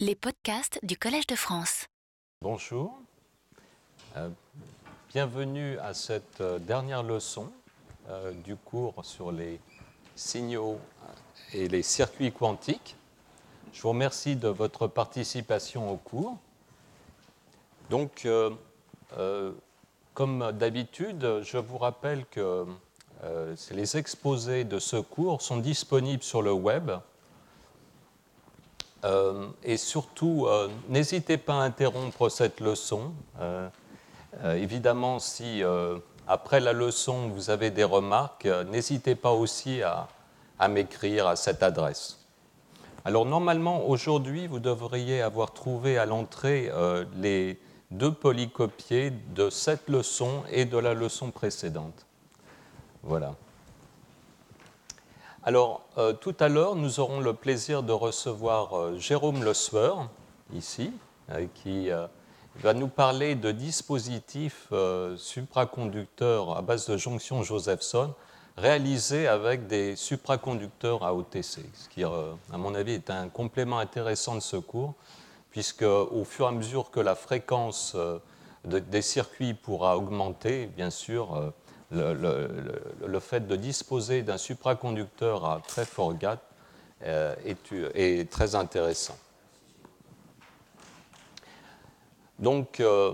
Les podcasts du Collège de France. Bonjour, Euh, bienvenue à cette euh, dernière leçon euh, du cours sur les signaux et les circuits quantiques. Je vous remercie de votre participation au cours. Donc, comme d'habitude, je vous rappelle que les exposés de ce cours sont disponibles sur le web. Euh, et surtout, euh, n'hésitez pas à interrompre cette leçon. Euh, évidemment, si après la leçon vous avez des remarques, n'hésitez pas aussi à, à m'écrire à cette adresse. Alors normalement, aujourd'hui, vous devriez avoir trouvé à l'entrée les deux polycopiés de cette leçon et de la leçon précédente. Voilà. Alors, euh, tout à l'heure, nous aurons le plaisir de recevoir euh, Jérôme Le Sueur, ici, euh, qui va nous parler de dispositifs supraconducteurs à base de jonction Josephson réalisés avec des supraconducteurs à OTC, ce qui, à mon avis, est un complément intéressant de ce cours, puisque au fur et à mesure que la fréquence de- des circuits pourra augmenter, bien sûr, le, fait de disposer d'un supraconducteur à très fort gap euh, est, est très intéressant. Donc, euh,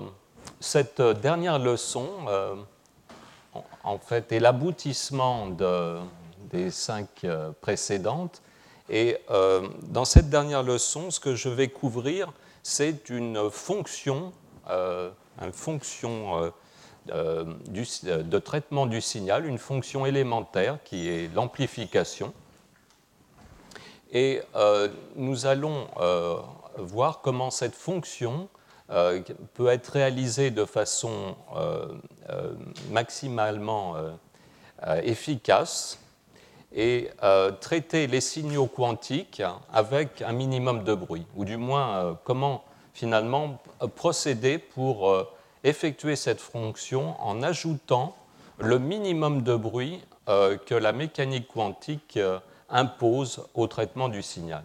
cette dernière leçon, euh, en, fait, est l'aboutissement de- des cinq euh, précédentes. Et euh, dans cette dernière leçon, ce que je vais couvrir, c'est une fonction, euh, une fonction euh, euh, de traitement du signal, une fonction élémentaire qui est l'amplification. Et euh, nous allons voir comment cette fonction peut être réalisée de façon maximalement efficace et traiter les signaux quantiques avec un minimum de bruit, ou du moins comment finalement procéder pour effectuer cette fonction en ajoutant le minimum de bruit euh, que la mécanique quantique euh, impose au traitement du signal.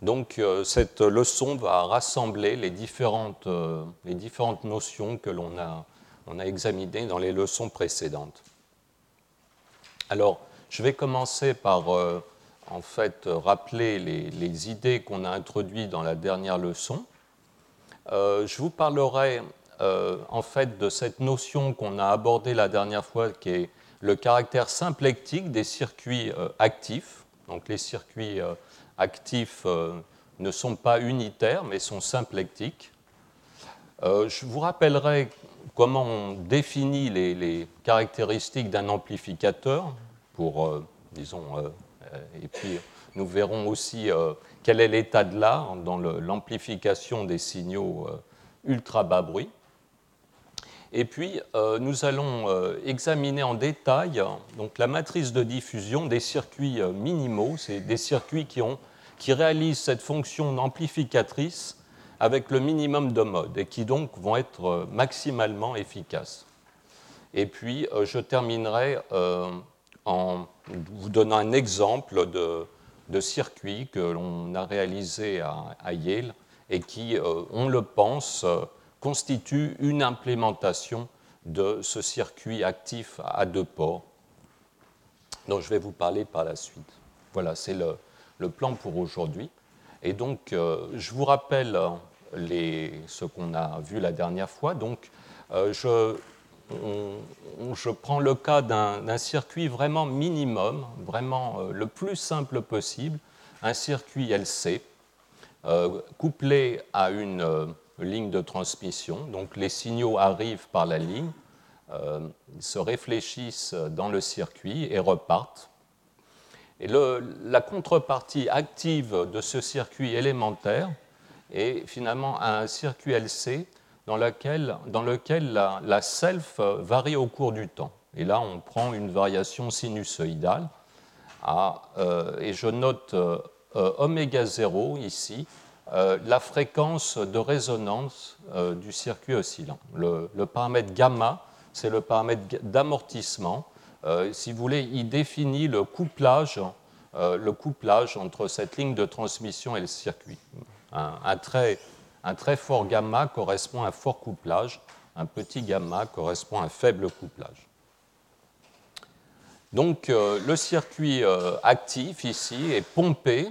Donc euh, cette leçon va rassembler les différentes, notions que l'on a, examinées dans les leçons précédentes. Alors, je vais commencer par en fait rappeler les idées qu'on a introduites dans la dernière leçon. Euh, je vous parlerai euh, en fait de cette notion qu'on a abordée la dernière fois, qui est le caractère symplectique des circuits euh, actifs. Donc, les circuits actifs ne sont pas unitaires, mais sont symplectiques. Je vous rappellerai comment on définit les, caractéristiques d'un amplificateur, pour, disons, et puis nous verrons aussi euh, quel est l'état de l'art dans l'amplification des signaux euh, ultra bas bruit. Et puis, euh, nous allons examiner en détail donc, la matrice de diffusion des circuits minimaux, c'est des circuits qui, ont, qui réalisent cette fonction amplificatrice avec le minimum de modes et qui donc vont être maximalement efficaces. Et puis, je terminerai en vous donnant un exemple de, de circuit que l'on a réalisé à, Yale et qui, euh, on le pense, euh, constitue une implémentation de ce circuit actif à deux ports dont je vais vous parler par la suite. Voilà, c'est le, le plan pour aujourd'hui. Et donc, euh, je vous rappelle ce qu'on a vu la dernière fois. Donc, je, je prends le cas d'un circuit vraiment minimum, vraiment euh, le plus simple possible, un circuit LC, euh, couplé à une euh, ligne de transmission. Donc, les signaux arrivent par la ligne, se réfléchissent dans le circuit et repartent. Et la contrepartie active de ce circuit élémentaire est finalement un circuit LC dans lequel, la, self varie au cours du temps. Et là, on prend une variation sinusoïdale. à, euh, et je note euh, euh, oméga 0 ici, euh, la fréquence de résonance euh, du circuit oscillant. Le, paramètre gamma, c'est le paramètre d'amortissement. Euh, si vous voulez, il définit le couplage entre cette ligne de transmission et le circuit. Un, très, un très fort gamma correspond à un fort couplage, un petit gamma correspond à un faible couplage. Donc le circuit actif ici est pompé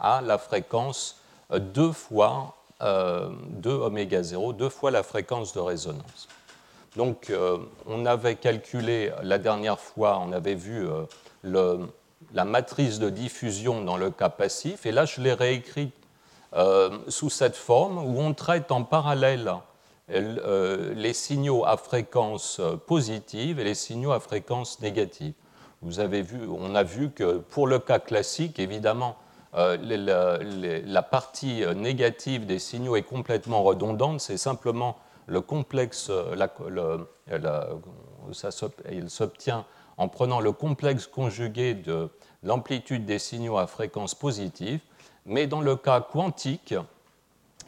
à la fréquence 2 fois 2 oméga 0, deux fois la fréquence de résonance. Donc, euh, on avait calculé la dernière fois, on avait vu euh, la matrice de diffusion dans le cas passif, et là, je l'ai réécrit euh, sous cette forme où on traite en parallèle les signaux à fréquence positive et les signaux à fréquence négative. Vous avez vu, on a vu que pour le cas classique, évidemment, la, partie négative des signaux est complètement redondante, c'est simplement le complexe, il s'obtient en prenant le complexe conjugué de l'amplitude des signaux à fréquence positive, mais dans le cas quantique,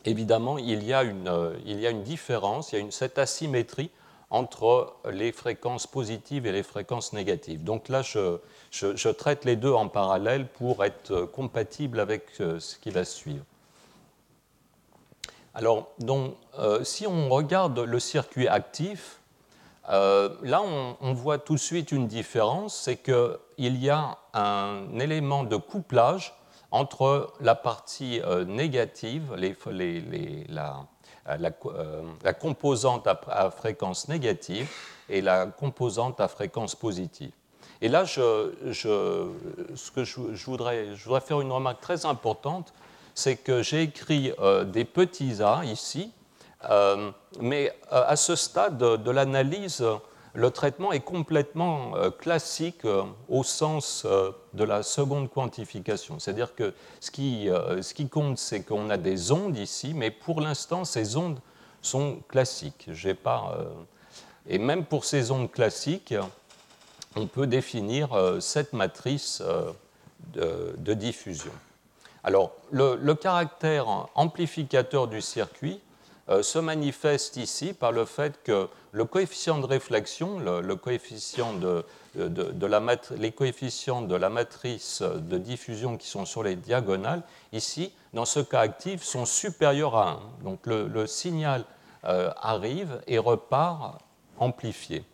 évidemment, il y a une, une différence, il y a cette asymétrie entre les fréquences positives et les fréquences négatives. Donc là, je, traite les deux en parallèle pour être compatible avec euh, ce qui va suivre. Alors, donc, euh, si on regarde le circuit actif, euh, là, on, voit tout de suite une différence, c'est qu'il y a un élément de couplage entre la partie négative, la, composante à, fréquence négative et la composante à fréquence positive. Et là, je, ce que je, voudrais, je, voudrais, faire une remarque très importante, c'est que j'ai écrit euh, des petits a ici, euh, mais euh, à ce stade de, l'analyse, le traitement est complètement classique au sens de la seconde quantification. C'est-à-dire que ce qui, compte, c'est qu'on a des ondes ici, mais pour l'instant, ces ondes sont classiques. Et même pour ces ondes classiques, on peut définir euh, cette matrice euh, de, diffusion. Alors, le, caractère amplificateur du circuit euh, se manifeste ici par le fait que le coefficient de réflexion, les coefficients de la matrice de diffusion qui sont sur les diagonales, ici, dans ce cas actif, sont supérieurs à 1. Donc le, signal arrive et repart amplifié.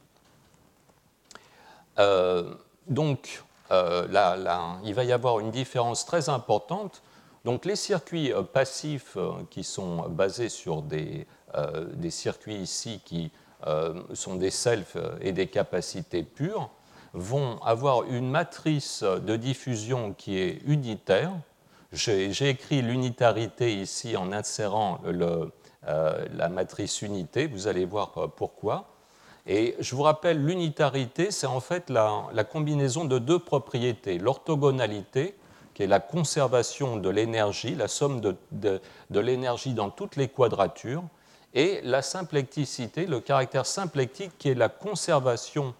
Euh, donc, euh, là, il va y avoir une différence très importante. Donc, les circuits euh, passifs qui sont basés sur des, des circuits ici qui sont des selfs et des capacités pures vont avoir une matrice de diffusion qui est unitaire. J'ai écrit l'unitarité ici en insérant la matrice unité, vous allez voir pourquoi. Et je vous rappelle, l'unitarité, c'est en fait la, combinaison de deux propriétés. L'orthogonalité, la conservation de l'énergie, la somme de, l'énergie dans toutes les quadratures, et la symplecticité, le caractère symplectique, qui est la conservation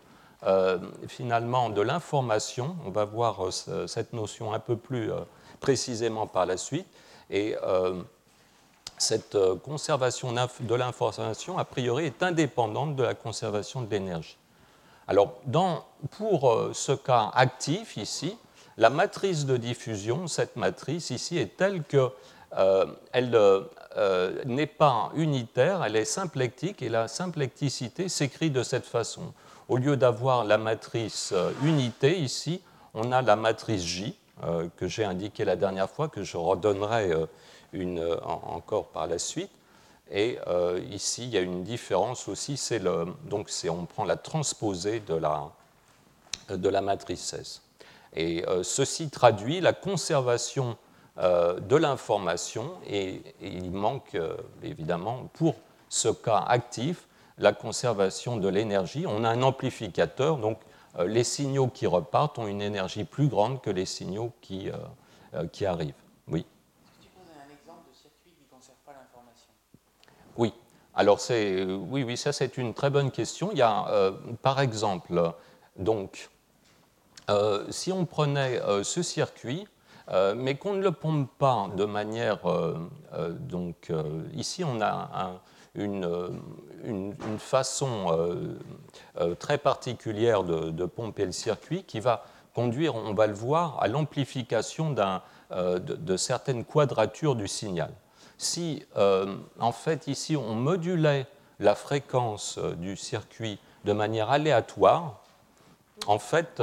euh, finalement de l'information. On va voir euh, cette notion un peu plus euh, précisément par la suite. Et cette conservation de l'information, a priori, est indépendante de la conservation de l'énergie. Alors, pour ce cas actif ici, la matrice de diffusion, cette matrice ici, est telle qu'elle euh, n'est pas unitaire, elle est symplectique, et la symplecticité s'écrit de cette façon. Au lieu d'avoir la matrice unité ici, on a la matrice J, que j'ai indiquée la dernière fois, que je redonnerai une, euh, encore par la suite. Et euh, ici, il y a une différence aussi, donc on prend la transposée de la, de la matrice S. Et euh, ceci traduit la conservation de l'information et, il manque évidemment pour ce cas actif la conservation de l'énergie. On a un amplificateur, donc les signaux qui repartent ont une énergie plus grande que les signaux qui, qui arrivent. Oui. Oui. Alors, oui, oui, ça c'est une très bonne question. Il y a, euh, par exemple, donc, euh, si on prenait euh, ce circuit, mais qu'on ne le pompe pas de manière. donc, ici, on a une, une, façon très particulière de, pomper le circuit qui va conduire, on va le voir, à l'amplification de, de, certaines quadratures du signal. Si, en fait, ici, on modulait la fréquence du circuit de manière aléatoire, en fait,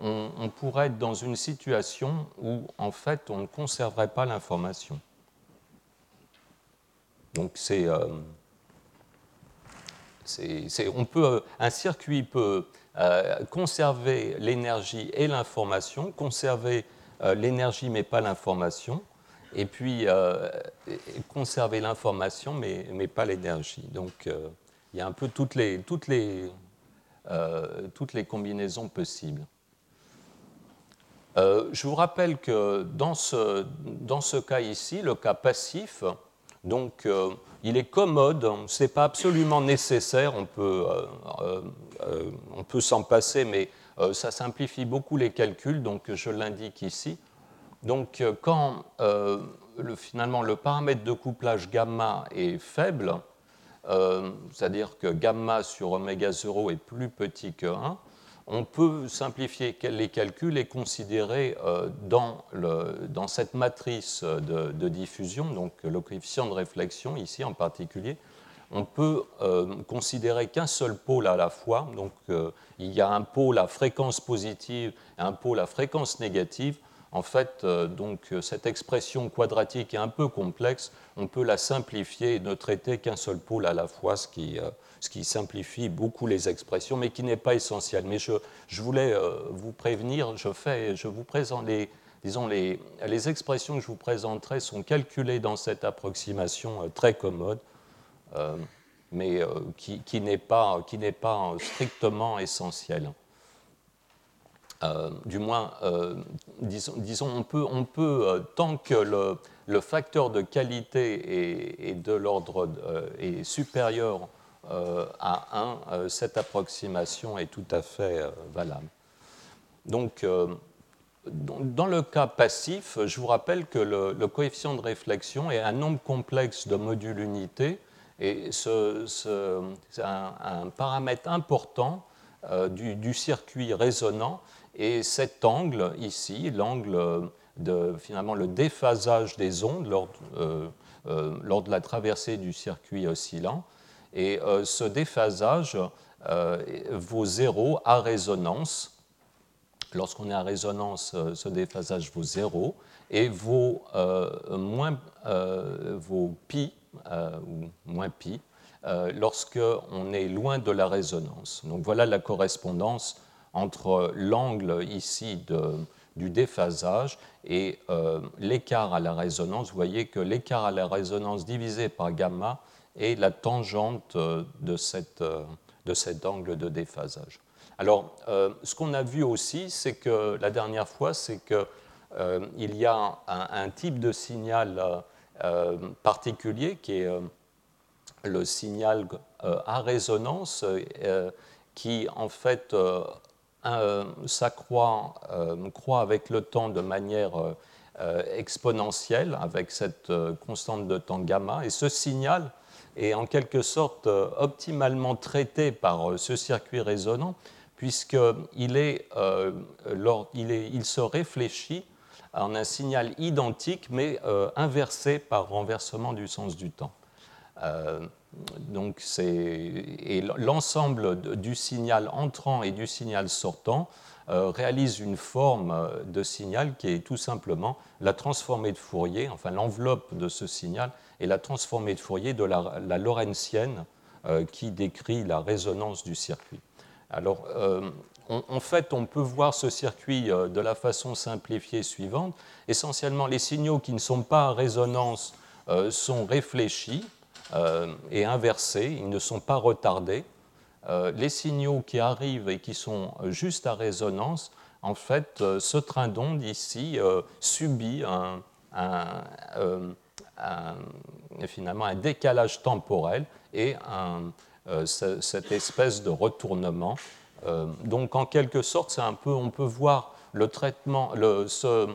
on, pourrait être dans une situation où, en fait, on ne conserverait pas l'information. Donc, c'est, euh, on peut, un circuit peut euh, conserver l'énergie et l'information, conserver euh, l'énergie mais pas l'information, et puis conserver l'information mais, pas l'énergie. Donc, il y a un peu toutes les combinaisons possibles. Euh, je vous rappelle que dans ce, dans ce, cas ici, le cas passif, donc euh, il est commode, ce n'est pas absolument nécessaire, on peut, euh, peut s'en passer, mais ça simplifie beaucoup les calculs, donc je l'indique ici. Donc quand le, finalement le paramètre de couplage gamma est faible, c'est-à-dire que gamma sur oméga 0 est plus petit que 1, on peut simplifier les calculs et considérer euh, dans, cette matrice de, diffusion, donc le coefficient de réflexion ici en particulier, on peut euh, considérer qu'un seul pôle à la fois. Donc euh, il y a un pôle à fréquence positive et un pôle à fréquence négative. En fait, donc, cette expression quadratique est un peu complexe. On peut la simplifier et ne traiter qu'un seul pôle à la fois, ce qui ce qui simplifie beaucoup les expressions, mais qui n'est pas essentiel. Mais je, voulais euh, vous prévenir, je, fais, je vous présente les, disons, les, les, expressions que je vous présenterai sont calculées dans cette approximation euh, très commode, euh, mais qui, n'est pas, pas, strictement essentielle. du moins, disons, on peut, on peut tant que le, le, facteur de qualité est, de l'ordre est supérieur à 1, euh, cette approximation est tout à fait euh, valable. Donc, dans le cas passif, je vous rappelle que le, coefficient de réflexion est un nombre complexe de modules unités et c'est un, paramètre important du, circuit résonant. Et cet angle ici, l'angle de finalement le déphasage des ondes lors de la traversée du circuit oscillant, et euh, ce déphasage euh, vaut zéro à résonance. Lorsqu'on est à résonance, euh, ce déphasage vaut zéro et vaut, moins, vaut pi, ou moins pi, lorsqu'on est loin de la résonance. Donc voilà la correspondance entre l'angle ici du déphasage et l'écart à la résonance. Vous voyez que l'écart à la résonance divisé par gamma et la tangente euh, de, cette, euh, de cet angle de déphasage. Alors, euh, ce qu'on a vu aussi, c'est que la dernière fois, c'est qu'il y a un, type de signal particulier qui est le signal à résonance, qui en fait s'accroît croît avec le temps de manière exponentielle, avec cette constante de temps gamma. Et ce signal est en quelque sorte euh, optimalement traité par euh, ce circuit résonant, puisqu'il euh, il, se réfléchit en un signal identique, mais inversé par renversement du sens du temps. donc l'ensemble du signal entrant et du signal sortant réalise une forme de signal qui est tout simplement la transformée de Fourier, enfin l'enveloppe de ce signal et la transformée de Fourier de la, la Lorentzienne euh, qui décrit la résonance du circuit. Alors, euh, en fait, on peut voir ce circuit euh, de la façon simplifiée suivante. Essentiellement, les signaux qui ne sont pas en résonance sont réfléchis et inversés, ils ne sont pas retardés. Les signaux qui arrivent et qui sont juste à résonance, en fait, ce train d'onde ici subit un, finalement un décalage temporel et euh, cette espèce de retournement. Euh, donc en quelque sorte, un peu, on peut voir le traitement, ce,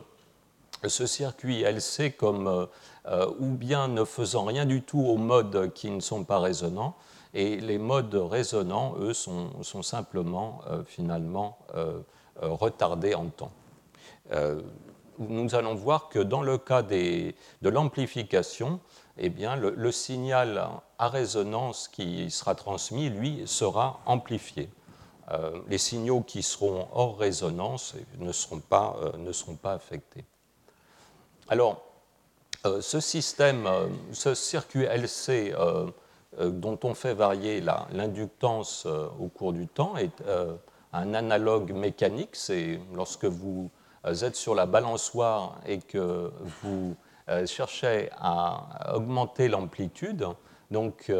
circuit LC comme euh, ou bien ne faisant rien du tout aux modes qui ne sont pas résonants, et les modes résonants, eux, sont, simplement finalement retardé en temps. nous allons voir que dans le cas de l'amplification, eh bien, le, signal à résonance qui sera transmis, lui, sera amplifié. les signaux qui seront hors résonance ne seront pas, ne seront pas affectés. Alors, ce système, ce circuit LC euh, dont on fait varier l'inductance euh, au cours du temps est euh, un analogue mécanique. C'est lorsque vous êtes sur la balançoire et que vous cherchez à augmenter l'amplitude, donc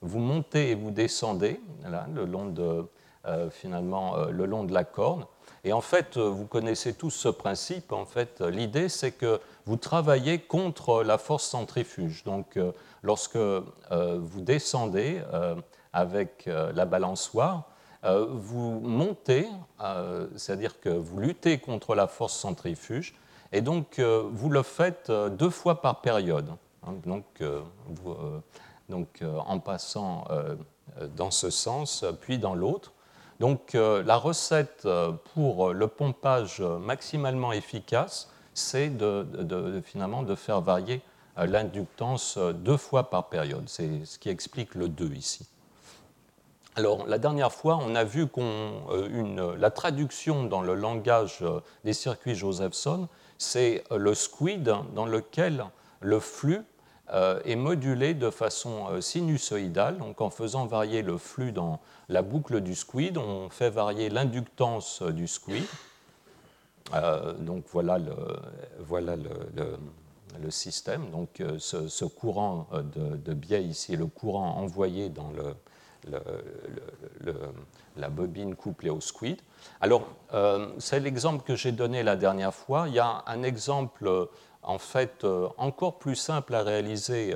vous montez et vous descendez le long de, finalement le long de la corde. Et en fait, vous connaissez tous ce principe. En fait, l'idée, c'est que vous travaillez contre la force centrifuge. Donc, lorsque euh, vous descendez euh, avec euh, la balançoire, vous montez, c'est-à-dire que vous luttez contre la force centrifuge, et donc vous le faites deux fois par période. Hein. donc en passant dans ce sens, puis dans l'autre. Donc la recette pour le pompage maximalement efficace, c'est de, finalement de faire varier l'inductance deux fois par période. C'est ce qui explique le 2 ici. Alors, la dernière fois, on a vu que euh, la traduction dans le langage euh, des circuits Josephson, c'est euh, le squid dans lequel le flux est modulé de façon sinusoïdale. Donc, en faisant varier le flux dans la boucle du squid, on fait varier l'inductance du squid. Donc, voilà le, voilà le le système. Donc euh, ce, courant euh, de, biais ici le courant envoyé dans le, la bobine couplée au squid. Alors, euh, c'est l'exemple que j'ai donné la dernière fois. Il y a un exemple, en fait, encore plus simple à réaliser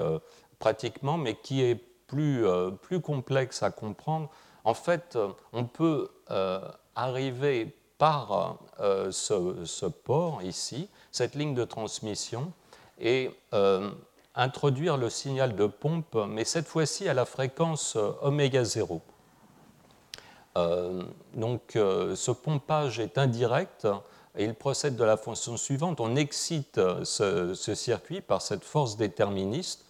pratiquement, mais qui est plus, plus complexe à comprendre. En fait, on peut arriver par ce, ce, port ici, cette ligne de transmission, et euh, introduire le signal de pompe, mais cette fois-ci à la fréquence euh, oméga 0. Euh, donc ce pompage est indirect il procède de la façon suivante. On excite ce, circuit par cette force déterministe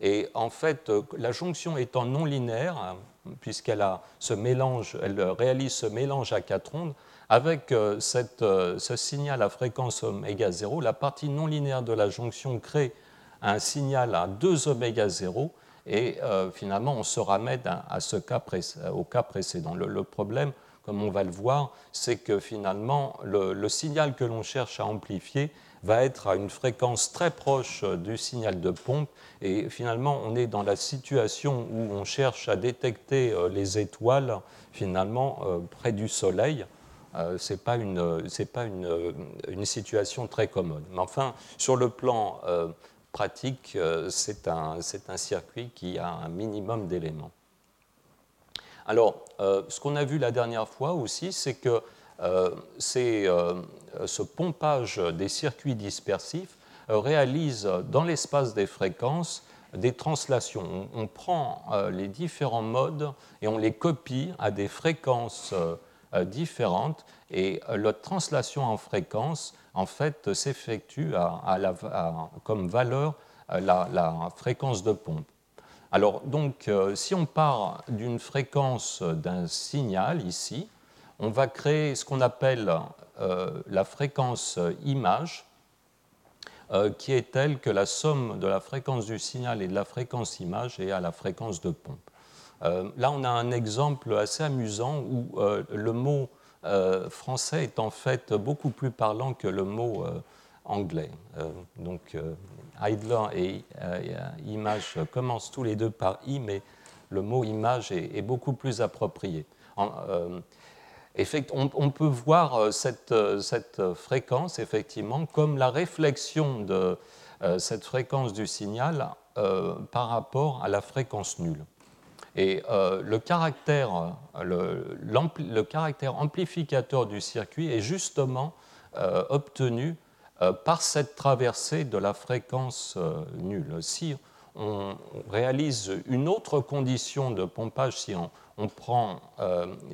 et en fait la jonction étant non linéaire, puisqu'elle a mélange, elle réalise ce mélange à quatre ondes, avec euh, euh, ce signal à fréquence oméga 0, la partie non linéaire de la jonction crée un signal à 2 oméga 0 et euh, finalement on se ramène à, ce cas au cas précédent. Le, problème, comme on va le voir, c'est que finalement le, signal que l'on cherche à amplifier va être à une fréquence très proche du signal de pompe et finalement on est dans la situation où on cherche à détecter les étoiles finalement près du Soleil euh, ce n'est pas, une, pas une, une, situation très commode. Mais enfin, sur le plan euh, pratique, euh, c'est un, un, circuit qui a un minimum d'éléments. Alors, ce qu'on a vu la dernière fois aussi, c'est que ce pompage des circuits dispersifs réalise dans l'espace des fréquences des translations. On, prend les différents modes et on les copie à des fréquences euh, différentes et euh, la translation en fréquence en fait s'effectue comme valeur euh, la, fréquence de pompe. Alors donc si on part d'une fréquence d'un signal ici, on va créer ce qu'on appelle la fréquence image qui est telle que la somme de la fréquence du signal et de la fréquence image est à la fréquence de pompe. Euh, là, on a un exemple assez amusant où euh, le mot euh, français est en fait beaucoup plus parlant que le mot anglais. donc, Idler et image commencent tous les deux par i, mais le mot image est, beaucoup plus approprié. on, peut voir cette, fréquence, effectivement, comme la réflexion de cette fréquence du signal par rapport à la fréquence nulle. Et euh, le, caractère, le, caractère, amplificateur du circuit est justement euh, obtenu euh, par cette traversée de la fréquence nulle. Si on réalise une autre condition de pompage, si on, prend,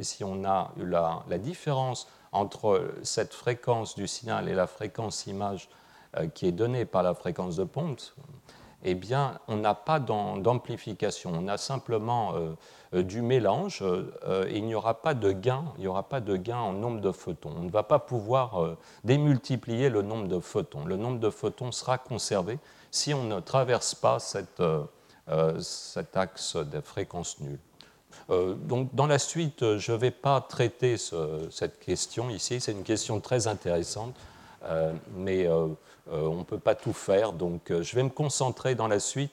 si on a la, différence entre cette fréquence du signal et la fréquence image qui est donnée par la fréquence de pompe, eh bien, on n'a pas d'amplification, on a simplement euh, du mélange euh, et il n'y aura pas de gain, il n'y aura pas de gain en nombre de photons. On ne va pas pouvoir euh, démultiplier le nombre de photons. Le nombre de photons sera conservé si on ne traverse pas cette, cet axe de fréquence nulle. donc, dans la suite, je ne vais pas traiter cette question ici. C'est une question très intéressante, mais on ne peut pas tout faire. Donc, je vais me concentrer dans la suite,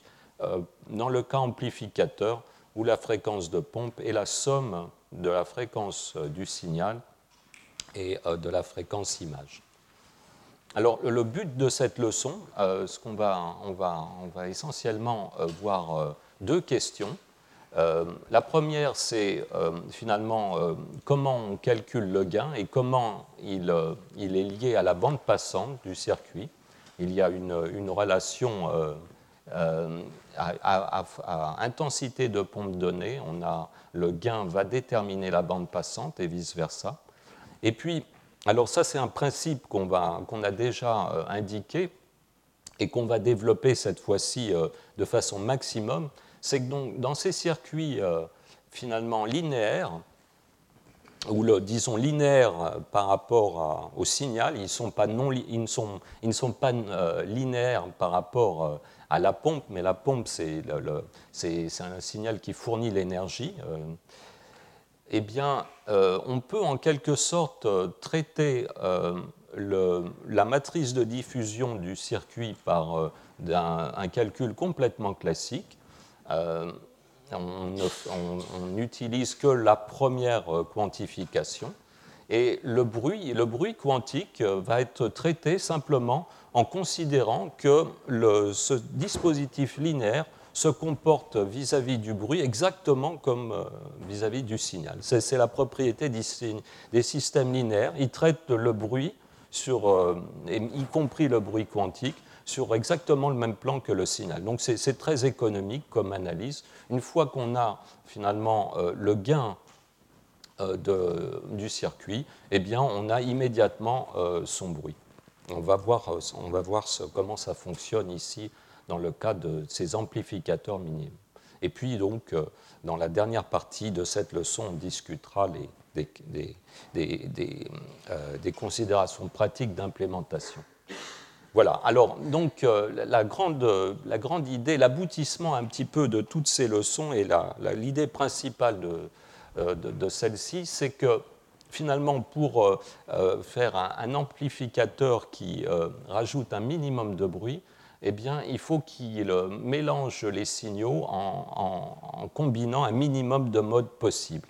dans le cas amplificateur, où la fréquence de pompe est la somme de la fréquence euh, du signal et euh, de la fréquence image. Alors, le but de cette leçon, euh, ce qu'on va, on va, essentiellement voir deux questions. la première, c'est finalement comment on calcule le gain et comment il, est lié à la bande passante du circuit. Il y a une, relation à, intensité de pompe donnée, on a, le gain va déterminer la bande passante et vice-versa. Et puis, alors ça c'est un principe qu'on a déjà euh, indiqué et qu'on va développer cette fois-ci euh, de façon maximum, c'est que donc, dans ces circuits euh, finalement linéaires, ou disons linéaires par rapport au signal, ils, ne sont, pas linéaires par rapport à la pompe, mais la pompe, c'est un signal qui fournit l'énergie, euh, eh bien, euh, on peut en quelque sorte euh, traiter la matrice de diffusion du circuit par un, calcul complètement classique. On n'utilise que la première quantification. Et le bruit, quantique va être traité simplement en considérant que ce dispositif linéaire se comporte vis-à-vis du bruit exactement comme euh, vis-à-vis du signal. C'est la propriété des systèmes linéaires. Ils traitent le bruit, euh, y compris le bruit quantique, sur exactement le même plan que le signal. Donc c'est très économique comme analyse. Une fois qu'on a finalement euh, le gain du circuit, eh bien on a immédiatement son bruit. On va voir, on va voir comment ça fonctionne ici dans le cas de ces amplificateurs minimes. Et puis donc, euh, dans la dernière partie de cette leçon, on discutera euh, des, considérations pratiques d'implémentation. Voilà, alors donc euh, la, grande, la grande idée, l'aboutissement un petit peu de toutes ces leçons et l'idée principale de, de, celle-ci, c'est que finalement, pour euh, euh, faire un, amplificateur qui euh, rajoute un minimum de bruit, eh bien, il faut qu'il mélange les signaux en, combinant un minimum de modes possibles.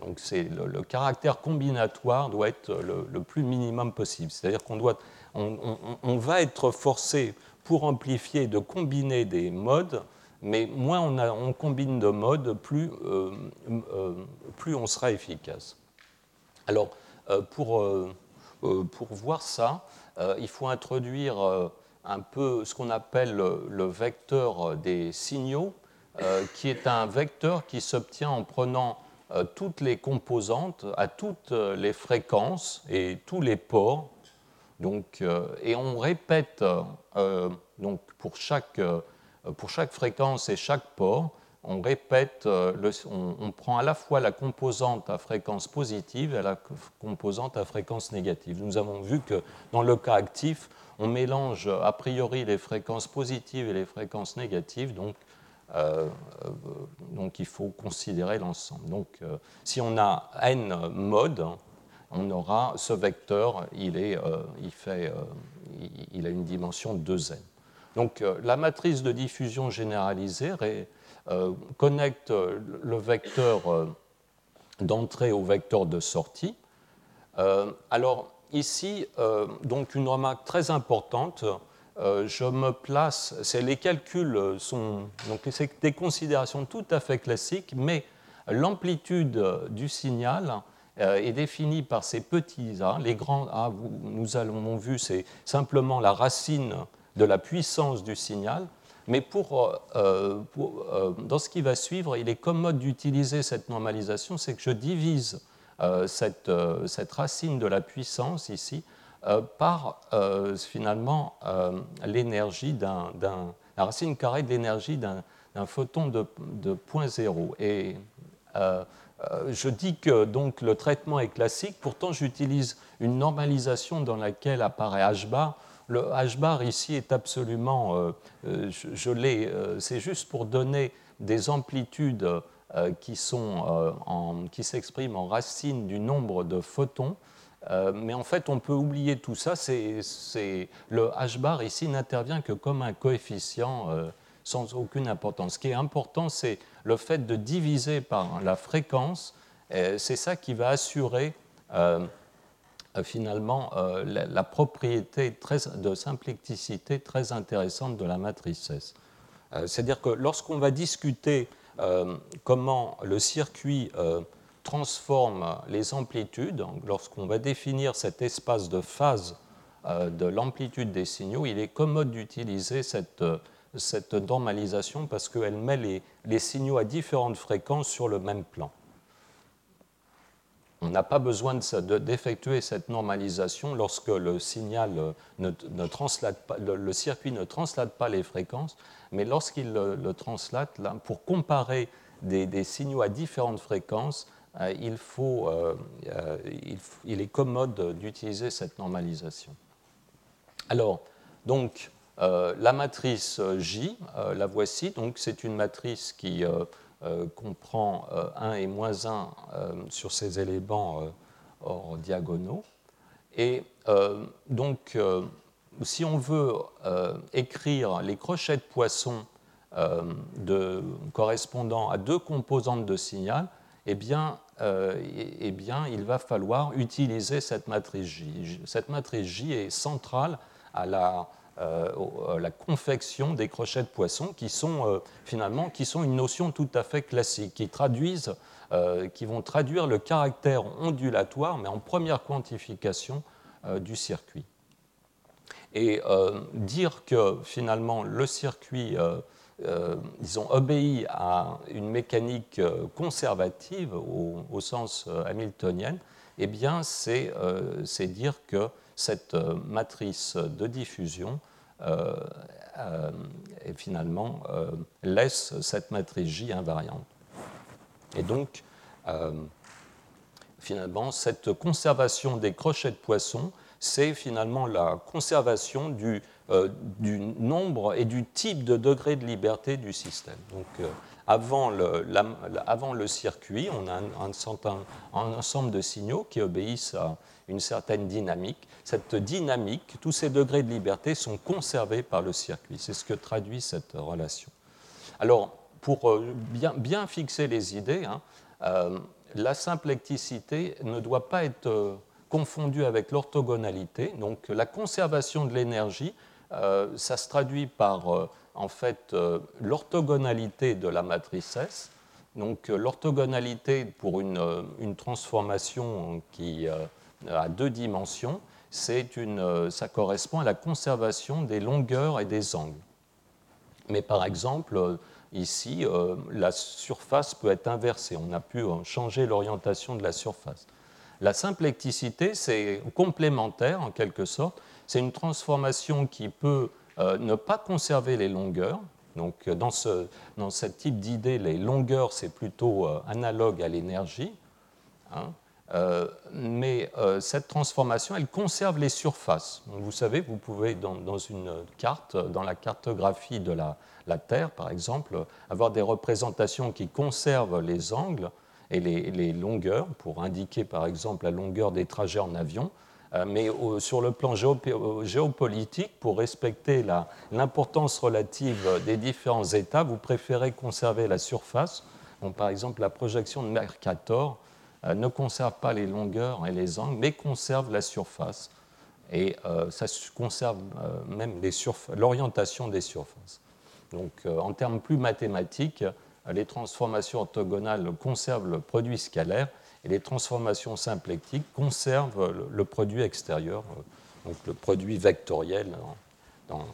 Donc, c'est le, caractère combinatoire doit être le, plus minimum possible. C'est-à-dire qu'on doit, on, va être forcé pour amplifier de combiner des modes, mais moins on, combine de modes, plus, plus on sera efficace. Alors, euh, euh, euh, pour, voir ça, il faut introduire un peu ce qu'on appelle le vecteur des signaux, qui est un vecteur qui s'obtient en prenant toutes les composantes à toutes les fréquences et tous les ports. Donc, et on répète donc pour, chaque, pour chaque fréquence et chaque port, on répète, euh, on, prend à la fois la composante à fréquence positive et la composante à fréquence négative. Nous avons vu que dans le cas actif, on mélange a priori les fréquences positives et les fréquences négatives, donc, euh, euh, donc il faut considérer l'ensemble. Donc si on a n modes, on aura ce vecteur, il, fait, il a une dimension 2n. Donc la matrice de diffusion généralisée euh, connecte le vecteur euh, d'entrée au vecteur de sortie. Euh, alors ici, donc une remarque très importante, je me place, les calculs sont, donc des considérations tout à fait classiques, mais l'amplitude du signal est définie par ces petits a. Les grands a, nous avons vu, c'est simplement la racine de la puissance du signal. Mais pour, euh, euh, dans ce qui va suivre, il est commode d'utiliser cette normalisation, c'est que je divise cette, cette, racine de la puissance ici par finalement l'énergie d'un, la racine carrée de l'énergie d'un, photon de, de 0.0. Et je dis que donc le traitement est classique, pourtant j'utilise une normalisation dans laquelle apparaît h bar le H bar ici est absolument, euh, euh, je, l'ai, euh, c'est juste pour donner des amplitudes qui, sont, qui s'expriment en racine du nombre de photons. mais en fait, on peut oublier tout ça. C'est, le H bar ici n'intervient que comme un coefficient sans aucune importance. Ce qui est important, c'est le fait de diviser par la fréquence. C'est ça qui va assurer euh, finalement euh, la, propriété de simplicité très intéressante de la matrice S. Euh, c'est-à-dire que lorsqu'on va discuter comment le circuit transforme les amplitudes, lorsqu'on va définir cet espace de phase de l'amplitude des signaux, il est commode d'utiliser cette, cette, normalisation parce qu'elle met les, signaux à différentes fréquences sur le même plan. On n'a pas besoin d'effectuer cette normalisation lorsque le signal ne, translate pas, le, circuit ne translate pas les fréquences, mais lorsqu'il le, translate, là, pour comparer des, signaux à différentes fréquences, euh, il, faut, euh, euh, il, est commode d'utiliser cette normalisation. Alors, donc, la matrice J, la voici. Donc, c'est une matrice qui euh, comprend 1 euh, et moins 1 euh, sur ces éléments hors diagonaux. Et donc, si on veut écrire les crochets de poisson correspondant à deux composantes de signal, eh bien, eh bien, il va falloir utiliser cette matrice J. Cette matrice J est centrale à la, euh, la confection des crochets de poisson, qui sont euh, finalement qui sont une notion tout à fait classique, qui traduisent, euh, qui vont traduire le caractère ondulatoire, mais en première quantification du circuit. Et dire que finalement le circuit disons, obéit à une mécanique conservative au, sens hamiltonien, eh bien, c'est dire que cette matrice de diffusion euh, euh, et finalement euh, laisse cette matrice J invariante. Et donc, finalement, cette conservation des crochets de poisson, c'est finalement la conservation du, nombre et du type de degré de liberté du système. Donc, avant, le, avant, le, circuit, on a un, ensemble de signaux qui obéissent à une certaine dynamique. Cette dynamique, tous ces degrés de liberté sont conservés par le circuit. C'est ce que traduit cette relation. Alors, pour euh, bien, bien fixer les idées, hein, euh, la symplecticité ne doit pas être euh, confondue avec l'orthogonalité. Donc, la conservation de l'énergie, ça se traduit par en fait l'orthogonalité de la matrice S. Donc, l'orthogonalité pour une, une, transformation qui à deux dimensions, euh, ça correspond à la conservation des longueurs et des angles. Mais par exemple, euh, ici, euh, la surface peut être inversée. On a pu changer l'orientation de la surface. La symplecticité, c'est complémentaire en quelque sorte. C'est une transformation qui peut ne pas conserver les longueurs. Donc, dans ce, dans type d'idée, les longueurs, c'est plutôt analogue à l'énergie. Hein. Euh, mais euh, cette transformation, elle conserve les surfaces. vous savez, vous pouvez, dans, une carte, dans la cartographie de la, Terre, par exemple, avoir des représentations qui conservent les angles et les, longueurs, pour indiquer, par exemple, la longueur des trajets en avion. Euh, mais sur le plan géopolitique, pour respecter l'importance relative des différents États, vous préférez conserver la surface. par exemple, la projection de Mercator ne conserve pas les longueurs et les angles, mais conserve la surface. Et euh, ça conserve euh, même l'orientation des surfaces. Donc, en termes plus mathématiques, les transformations orthogonales conservent le produit scalaire et les transformations symplectiques conservent le, produit extérieur, donc le produit vectoriel dans,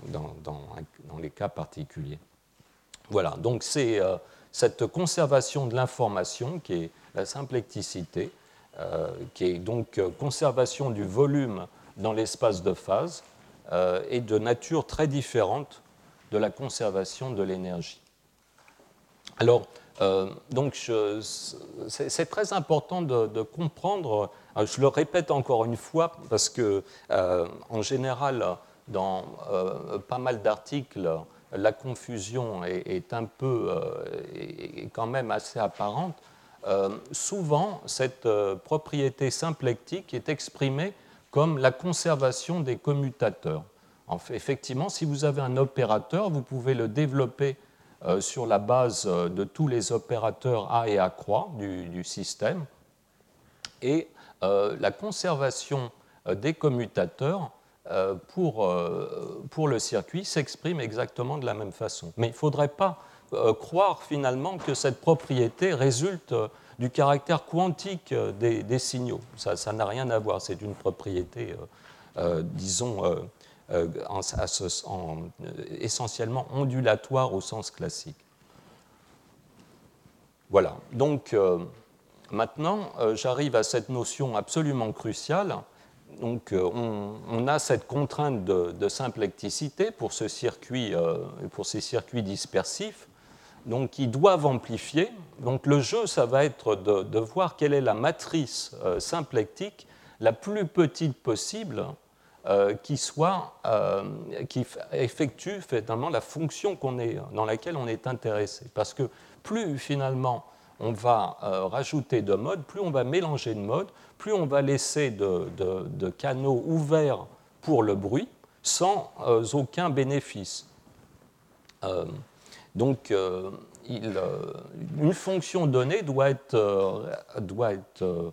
dans les cas particuliers. Voilà, donc c'est cette conservation de l'information qui est la symplecticité qui est donc conservation du volume dans l'espace de phase, est de nature très différente de la conservation de l'énergie. Alors, donc, c'est très important de, comprendre, je le répète encore une fois, parce que en général, dans pas mal d'articles, la confusion est, un peu, est quand même assez apparente. souvent, cette propriété symplectique est exprimée comme la conservation des commutateurs. effectivement, si vous avez un opérateur, vous pouvez le développer euh, sur la base euh, de tous les opérateurs A et A croix du, système. Et euh, la conservation des commutateurs pour, pour le circuit s'exprime exactement de la même façon. Mais il ne faudrait pas croire finalement que cette propriété résulte du caractère quantique des, signaux. Ça n'a rien à voir, c'est une propriété, disons, euh, essentiellement ondulatoire au sens classique. Voilà, donc euh, maintenant euh, j'arrive à cette notion absolument cruciale. Donc on, a cette contrainte de, symplecticité pour, ce circuit, pour ces circuits dispersifs donc qui doivent amplifier. Donc le jeu, ça va être de, voir quelle est la matrice symplectique la plus petite possible euh, qui, soit, euh, qui effectue finalement la fonction est, dans laquelle on est intéressé. Parce que plus finalement on va euh, rajouter de modes, plus on va mélanger de modes, plus on va laisser de, canaux ouverts pour le bruit sans aucun bénéfice. donc, une fonction donnée doit être, euh,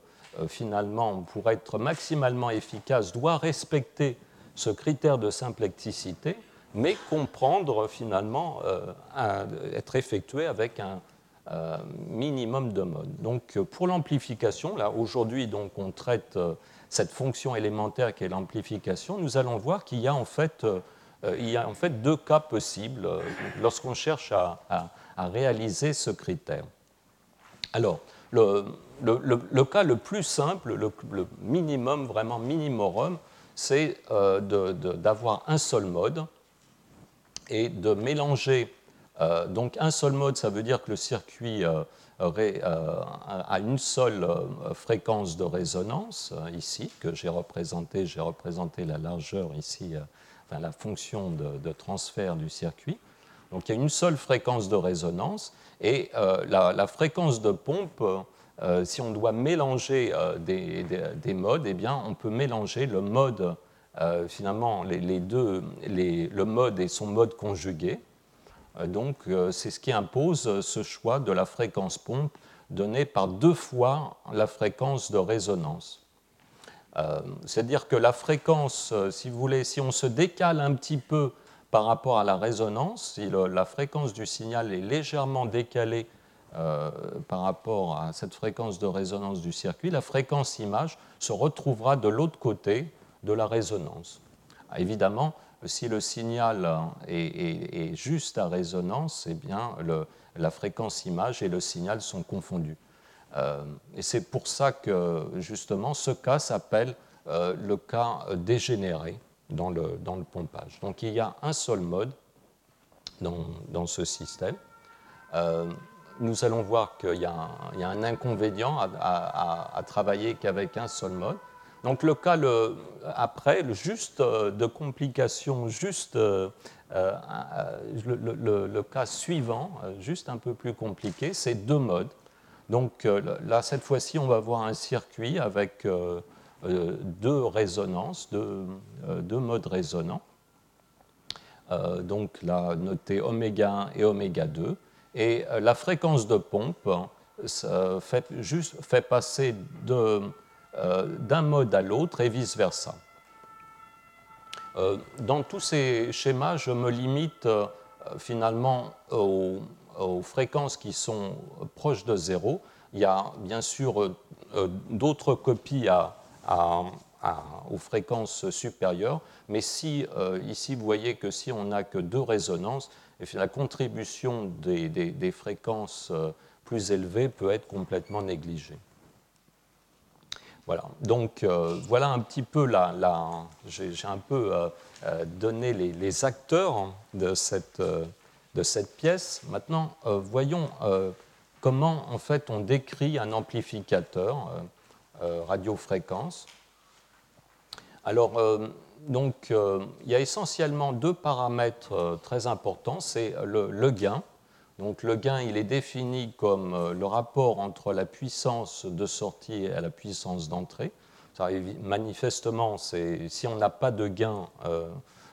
finalement, pour être maximalement efficace, doit respecter ce critère de simplecticité, mais comprendre finalement, euh, être effectué avec un euh, minimum de modes. Donc pour l'amplification, là aujourd'hui donc on traite cette fonction élémentaire qui est l'amplification, nous allons voir qu'il y a en fait, il y a en fait deux cas possibles lorsqu'on cherche à, réaliser ce critère. Alors, le, le, cas le plus simple, le, minimum, vraiment minimorum, c'est euh, d'avoir un seul mode et de mélanger. Euh, donc un seul mode, ça veut dire que le circuit euh, a une seule fréquence de résonance, ici, que j'ai représenté, j'ai représenté la largeur ici, enfin, la fonction de, transfert du circuit. Donc il y a une seule fréquence de résonance et la, fréquence de pompe euh, si on doit mélanger euh, des, modes, eh bien, on peut mélanger le mode, euh, finalement, les, deux, le mode et son mode conjugué. Donc, c'est ce qui impose ce choix de la fréquence pompe donnée par deux fois la fréquence de résonance. C'est-à-dire que la fréquence, si vous voulez, si on se décale un petit peu par rapport à la résonance, si la fréquence du signal est légèrement décalée euh, par rapport à cette fréquence de résonance du circuit, la fréquence image se retrouvera de l'autre côté de la résonance. Ah, évidemment, si le signal est, juste à résonance, eh bien, la fréquence image et le signal sont confondus. Euh, et c'est pour ça que justement ce cas s'appelle euh, le cas dégénéré dans le, dans le, pompage. Donc il y a un seul mode dans, dans ce système nous allons voir qu'il y, a un inconvénient à, travailler qu'avec un seul mode. Donc le cas après, le juste euh, de complication, juste euh, euh, le, cas suivant, juste un peu plus compliqué, c'est deux modes. Donc là, cette fois-ci, on va voir un circuit avec deux résonances, deux, modes résonants. donc là, noté oméga 1 et oméga 2. Et la fréquence de pompe fait, juste, fait passer euh, d'un mode à l'autre et vice-versa. Euh, dans tous ces schémas, je me limite finalement aux, fréquences qui sont proches de zéro. Il y a bien sûr d'autres copies aux fréquences supérieures, mais si ici vous voyez que si on n'a que deux résonances, et la contribution des, fréquences euh, plus élevées peut être complètement négligée. Voilà, donc voilà un petit peu la, j'ai un peu donné les, acteurs de cette, de cette pièce. Maintenant, voyons comment en fait on décrit un amplificateur radiofréquence. Alors, donc, il y a essentiellement deux paramètres très importants. C'est le, gain, donc le gain, il est défini comme euh, le rapport entre la puissance de sortie et la puissance d'entrée. Manifestement, si on n'a pas de gain, euh,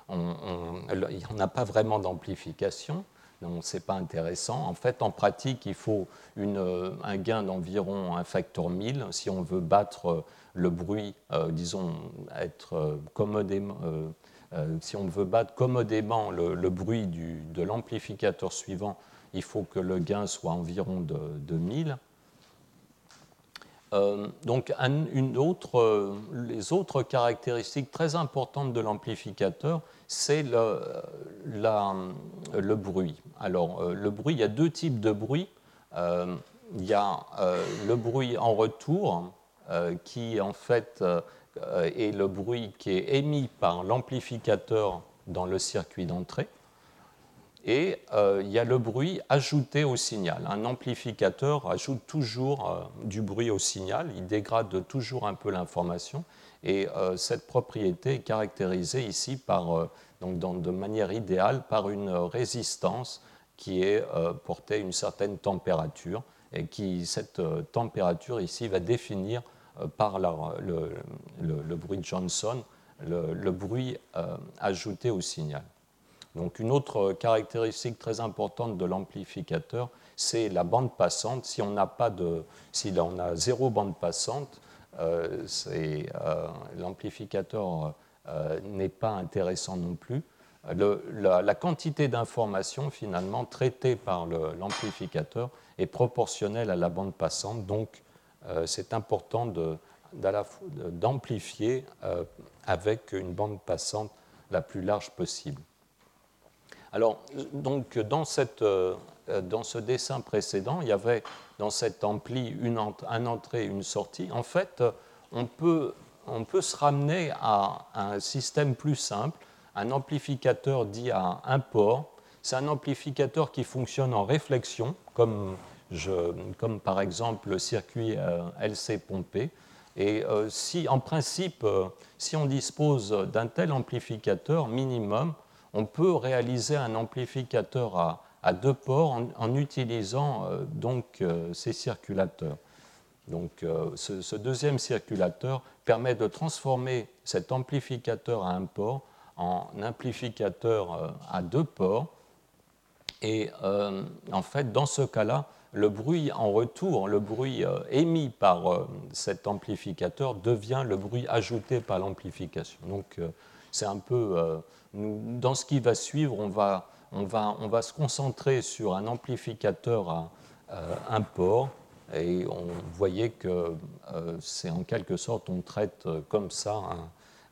on n'a pas vraiment d'amplification, donc ce n'est pas intéressant. En fait, en pratique, il faut euh, un gain d'environ un facteur 1000 si on veut battre le bruit, disons, être commodément si on veut battre commodément le, bruit de l'amplificateur suivant il faut que le gain soit environ de, de 1000. Euh, donc, une autre, euh, les autres caractéristiques très importantes de l'amplificateur, c'est le, le, bruit. Alors, euh, le bruit, il y a deux types de bruit. il y a le bruit en retour, qui en fait est le bruit qui est émis par l'amplificateur dans le circuit d'entrée. Et euh, il y a le bruit ajouté au signal. Un amplificateur ajoute toujours euh, du bruit au signal, il dégrade toujours un peu l'information. Et euh, cette propriété est caractérisée ici par, donc de manière idéale par une résistance qui est portée à une certaine température et qui, cette température ici, va définir par le, le, bruit de Johnson le, bruit ajouté au signal. Donc une autre caractéristique très importante de l'amplificateur, c'est la bande passante. Si on n'a pas de, si on a zéro bande passante, euh, euh, l'amplificateur euh, n'est pas intéressant non plus. la, quantité d'informations finalement traitée par l'amplificateur est proportionnelle à la bande passante, donc c'est important d'amplifier avec une bande passante la plus large possible. Alors, donc, dans, euh, ce dessin précédent, il y avait dans cet ampli une, un entrée et une sortie. En fait, on peut se ramener à un système plus simple, un amplificateur dit à un port. C'est un amplificateur qui fonctionne en réflexion, comme, comme par exemple le circuit euh, LC pompé. Et euh, si, en principe, si on dispose d'un tel amplificateur minimum, on peut réaliser un amplificateur à, deux ports en, utilisant euh, donc euh, ces circulateurs. Donc, euh, ce, deuxième circulateur permet de transformer cet amplificateur à un port en amplificateur à deux ports. Et en fait, dans ce cas-là, le bruit en retour, le bruit émis par cet amplificateur devient le bruit ajouté par l'amplification. Donc, c'est un peu dans ce qui va suivre, on va, on va, on va se concentrer sur un amplificateur à un port. Et on voyait que euh, c'est en quelque sorte, on traite comme ça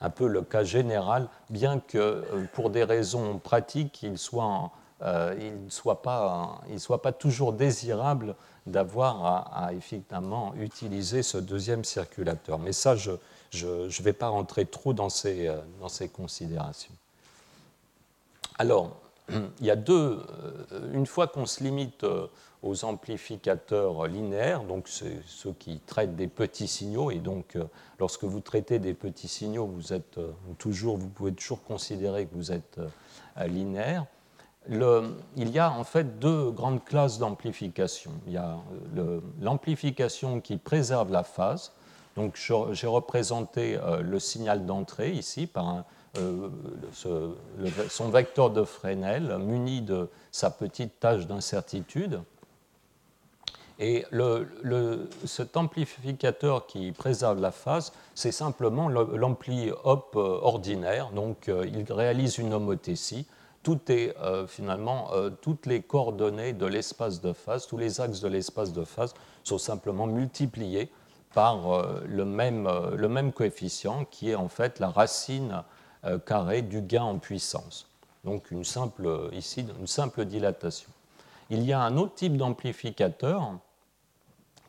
un, peu le cas général, bien que euh, pour des raisons pratiques, il soit, euh, il soit pas, soit pas toujours désirable d'avoir à, à, effectivement utiliser ce deuxième circulateur. Mais ça, je ne vais pas rentrer trop dans ces, dans ces considérations. Alors, il y a deux. Euh, une fois qu'on se limite euh, aux amplificateurs linéaires, donc ceux qui traitent des petits signaux, et donc euh, lorsque vous traitez des petits signaux, vous, êtes toujours, vous pouvez toujours considérer que vous êtes linéaire. Il y a en fait deux grandes classes d'amplification. Il y a l'amplification qui préserve la phase. Donc j'ai représenté le signal d'entrée ici par euh, son vecteur de Fresnel muni de sa petite tâche d'incertitude. Et le, cet amplificateur qui préserve la phase, c'est simplement l'ampli hop euh, ordinaire. Donc, euh, il réalise une homothétie. Tout est finalement, toutes les coordonnées de l'espace de phase, tous les axes de l'espace de phase sont simplement multipliés par le, même, le même coefficient qui est en fait la racine euh, carré du gain en puissance. Donc une simple, ici, une simple dilatation. Il y a un autre type d'amplificateur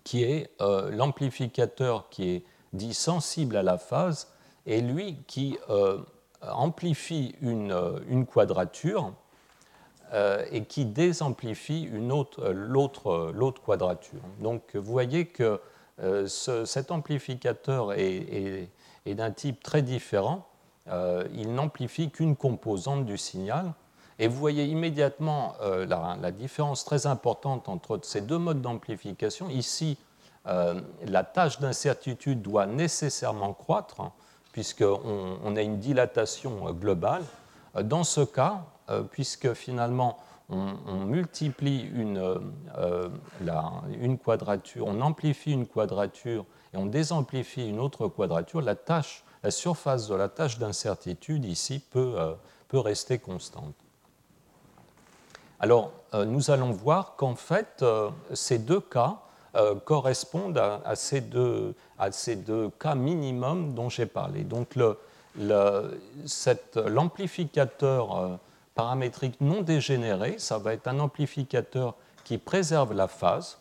qui est euh, l'amplificateur qui est dit sensible à la phase, et lui qui amplifie une, une quadrature et qui désamplifie l'autre quadrature. Donc vous voyez que cet amplificateur est, d'un type très différent. il n'amplifie qu'une composante du signal. Et vous voyez immédiatement la, différence très importante entre ces deux modes d'amplification. Ici, la tâche d'incertitude doit nécessairement croître, puisqu'on on a une dilatation globale. Dans ce cas, puisque finalement on, multiplie une, quadrature, on amplifie une quadrature et on désamplifie une autre quadrature, la, surface de la tâche d'incertitude ici peut, rester constante. Alors, euh, nous allons voir qu'en fait, euh, ces deux cas euh, correspondent à, ces deux, à, ces deux, cas minimum dont j'ai parlé. Donc, l'amplificateur paramétrique non dégénéré, ça va être un amplificateur qui préserve la phase.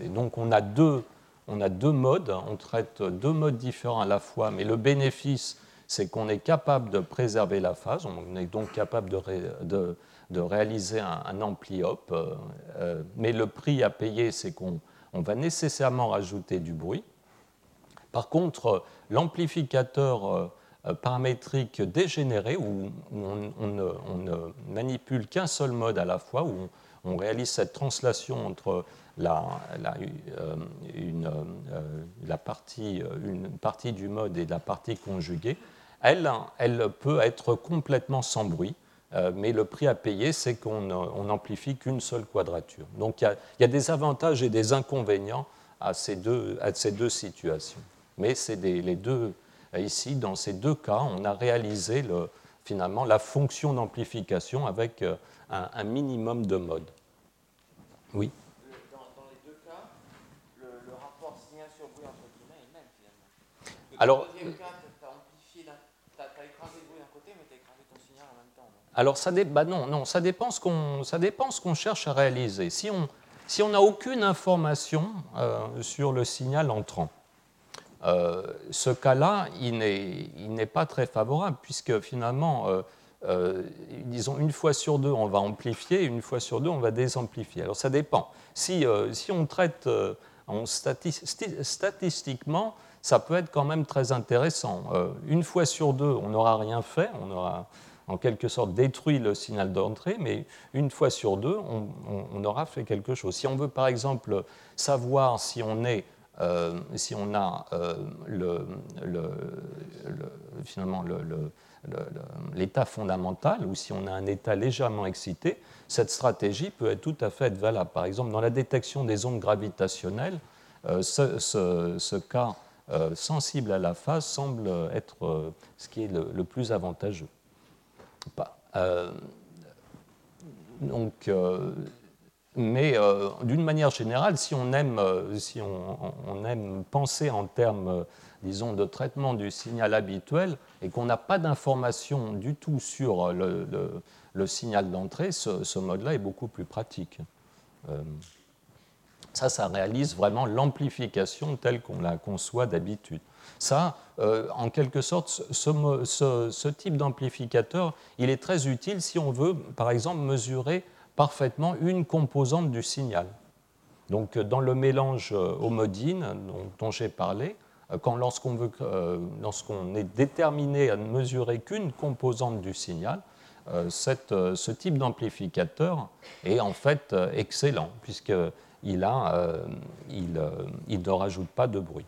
donc, on a, deux, on a deux modes, on traite deux modes différents à la fois, mais le bénéfice, c'est qu'on est capable de préserver la phase, on est donc capable de de réaliser un, ampli op, euh, euh, mais le prix à payer, c'est qu'on va nécessairement rajouter du bruit. Par contre, l'amplificateur euh, paramétrique dégénéré, où on, ne, manipule qu'un seul mode à la fois, où on, réalise cette translation entre la, une, partie, une partie du mode et la partie conjuguée, elle peut être complètement sans bruit. Euh, mais le prix à payer, c'est qu'on n'amplifie qu'une seule quadrature. Donc il y, a des avantages et des inconvénients à ces deux, à ces deux situations. Mais c'est les deux, ici, dans ces deux cas, on a réalisé le, finalement la fonction d'amplification avec euh, un, minimum de modes. Oui dans, les deux cas, le, rapport signal sur bruit entre guillemets est le même finalement. Alors, Alors ça, bah non, non, ça dépend ce qu'on cherche à réaliser. Si on si n'a aucune information euh, sur le signal entrant, euh, ce cas-là, il n'est pas très favorable, puisque finalement, euh, disons, une fois sur deux, on va amplifier, une fois sur deux, on va désamplifier. Alors ça dépend. Si, si on traite statistiquement, ça peut être quand même très intéressant. une fois sur deux, on n'aura rien fait, on aura en quelque sorte détruit le signal d'entrée, mais une fois sur deux, on, aura fait quelque chose. Si on veut par exemple savoir si on est euh, si on a euh, le, finalement l'état fondamental ou si on a un état légèrement excité, cette stratégie peut être tout à fait valable. Par exemple, dans la détection des ondes gravitationnelles, euh, ce, cas sensible à la phase semble être ce qui est le plus avantageux. Euh, donc, euh, mais euh, d'une manière générale, si on aime, si on, aime penser en termes, disons, de traitement du signal habituel et qu'on n'a pas d'informations du tout sur le, signal d'entrée, ce mode-là est beaucoup plus pratique. ça, ça réalise vraiment l'amplification telle qu'on la conçoit d'habitude. Ça, euh, en quelque sorte, ce, type d'amplificateur, il est très utile si on veut, par exemple, mesurer parfaitement une composante du signal. Donc, dans le mélange euh, homodine dont, j'ai parlé, euh, lorsqu'on, est déterminé à ne mesurer qu'une composante du signal, ce type d'amplificateur est en fait excellent, puisqu'il il, il ne rajoute pas de bruit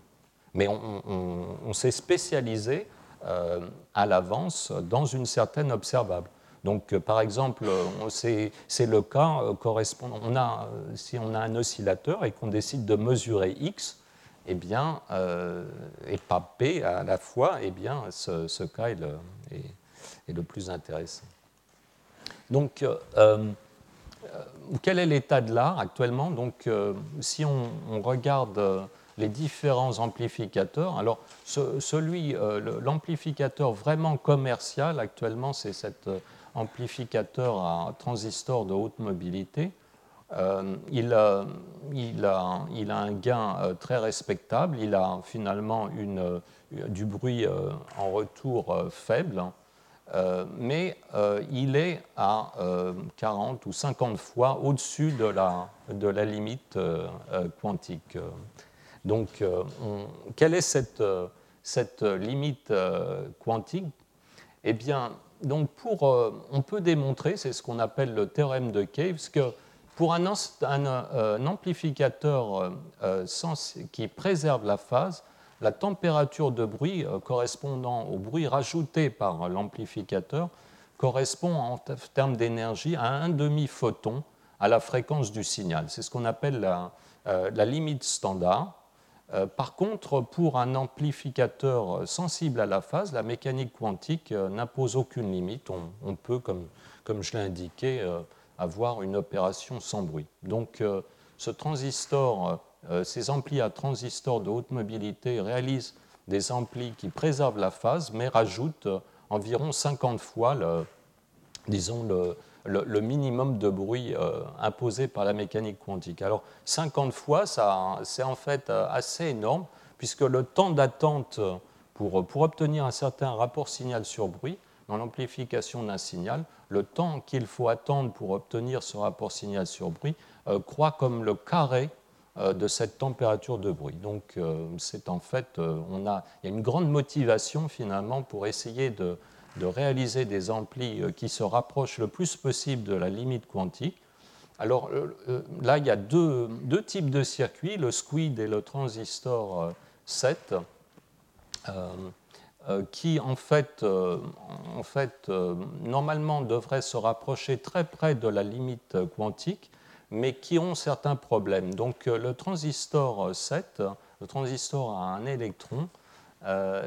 mais on, s'est spécialisé euh, à l'avance dans une certaine observable. Donc, euh, par exemple, c'est le cas euh, correspondant. On a, si on a un oscillateur et qu'on décide de mesurer x, eh bien, et pas p à la fois, eh bien, ce, cas est le, plus intéressant. Donc, quel est l'état de l'art actuellement? Donc, si on regarde les différents amplificateurs. Alors, celui, euh, l'amplificateur vraiment commercial actuellement, c'est cet euh, amplificateur à transistor de haute mobilité. il, a, il, a, un gain très respectable, il a finalement du bruit en retour faible, mais il est à 40 ou 50 fois au-dessus de la, de la limite quantique. Donc, quelle est cette, cette limite quantique? Eh bien, donc pour, euh, on peut démontrer, c'est ce qu'on appelle le théorème de Caves, que pour un, euh, amplificateur euh, qui préserve la phase, la température de bruit correspondant au bruit rajouté par l'amplificateur correspond en termes d'énergie à un demi-photon à la fréquence du signal. C'est ce qu'on appelle la limite standard. Euh, par contre, pour un amplificateur sensible à la phase, la mécanique quantique euh, n'impose aucune limite. On, peut, comme, je l'ai indiqué, euh, avoir une opération sans bruit. Donc, ce transistor, ces amplis à transistor de haute mobilité réalisent des amplis qui préservent la phase, mais rajoutent environ 50 fois disons, le, le, minimum de bruit euh, imposé par la mécanique quantique. Alors 50 fois, c'est en fait euh, assez énorme, puisque le temps d'attente pour, pour obtenir un certain rapport signal sur bruit, dans l'amplification d'un signal, le temps qu'il faut attendre pour obtenir ce rapport signal sur bruit euh, croît comme le carré de cette température de bruit. Donc c'est en fait, on a, il y a une grande motivation finalement pour essayer de, de réaliser des amplis euh, qui se rapprochent le plus possible de la limite quantique. Alors euh, euh, là, il y a deux, types de circuits, le squid et le transistor 7, qui en fait, en fait normalement devraient se rapprocher très près de la limite quantique, mais qui ont certains problèmes. Donc le transistor 7, le transistor a un électron,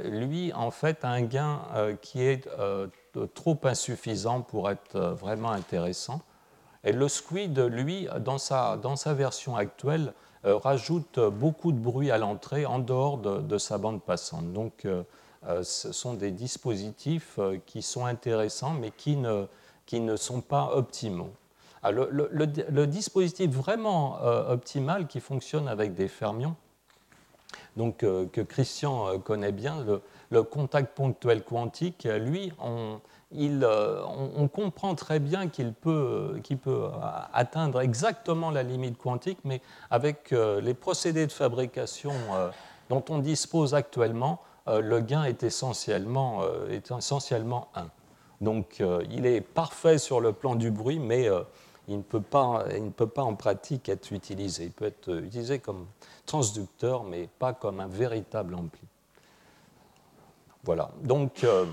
lui, en fait, a un gain euh, qui est euh, trop insuffisant pour être vraiment intéressant. Et le Squid, lui, dans sa, dans sa version actuelle, rajoute beaucoup de bruit à l'entrée en dehors de, sa bande passante. Donc, ce sont des dispositifs qui sont intéressants, mais qui ne, qui ne sont pas optimaux. le, le, dispositif vraiment optimal qui fonctionne avec des fermions, donc, euh, que Christian euh, connaît bien, le, contact ponctuel quantique, lui, on, euh, comprend très bien qu'il peut, peut, atteindre exactement la limite quantique, mais avec les procédés de fabrication dont on dispose actuellement, le gain est essentiellement, est essentiellement 1. Donc il est parfait sur le plan du bruit, mais il ne, peut pas, il ne peut pas en pratique être utilisé. Il peut être utilisé comme transducteur, mais pas comme un véritable ampli. Voilà. Donc, euh,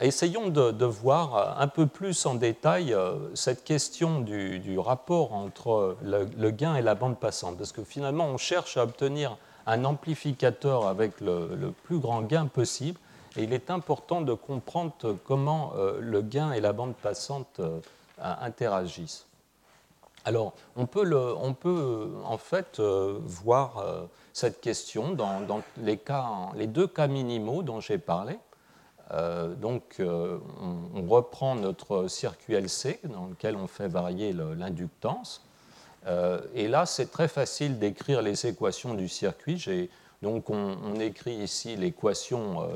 essayons de, voir un peu plus en détail euh, cette question du, rapport entre le, gain et la bande passante. Parce que finalement, on cherche à obtenir un amplificateur avec le, plus grand gain possible. Et il est important de comprendre comment euh, le gain et la bande passante interagissent. Alors, on peut, en fait euh, voir euh, cette question dans, les, deux cas minimaux dont j'ai parlé. Euh, donc, on, reprend notre circuit LC dans lequel on fait varier l'inductance. et là, c'est très facile d'écrire les équations du circuit. Donc, on, écrit ici l'équation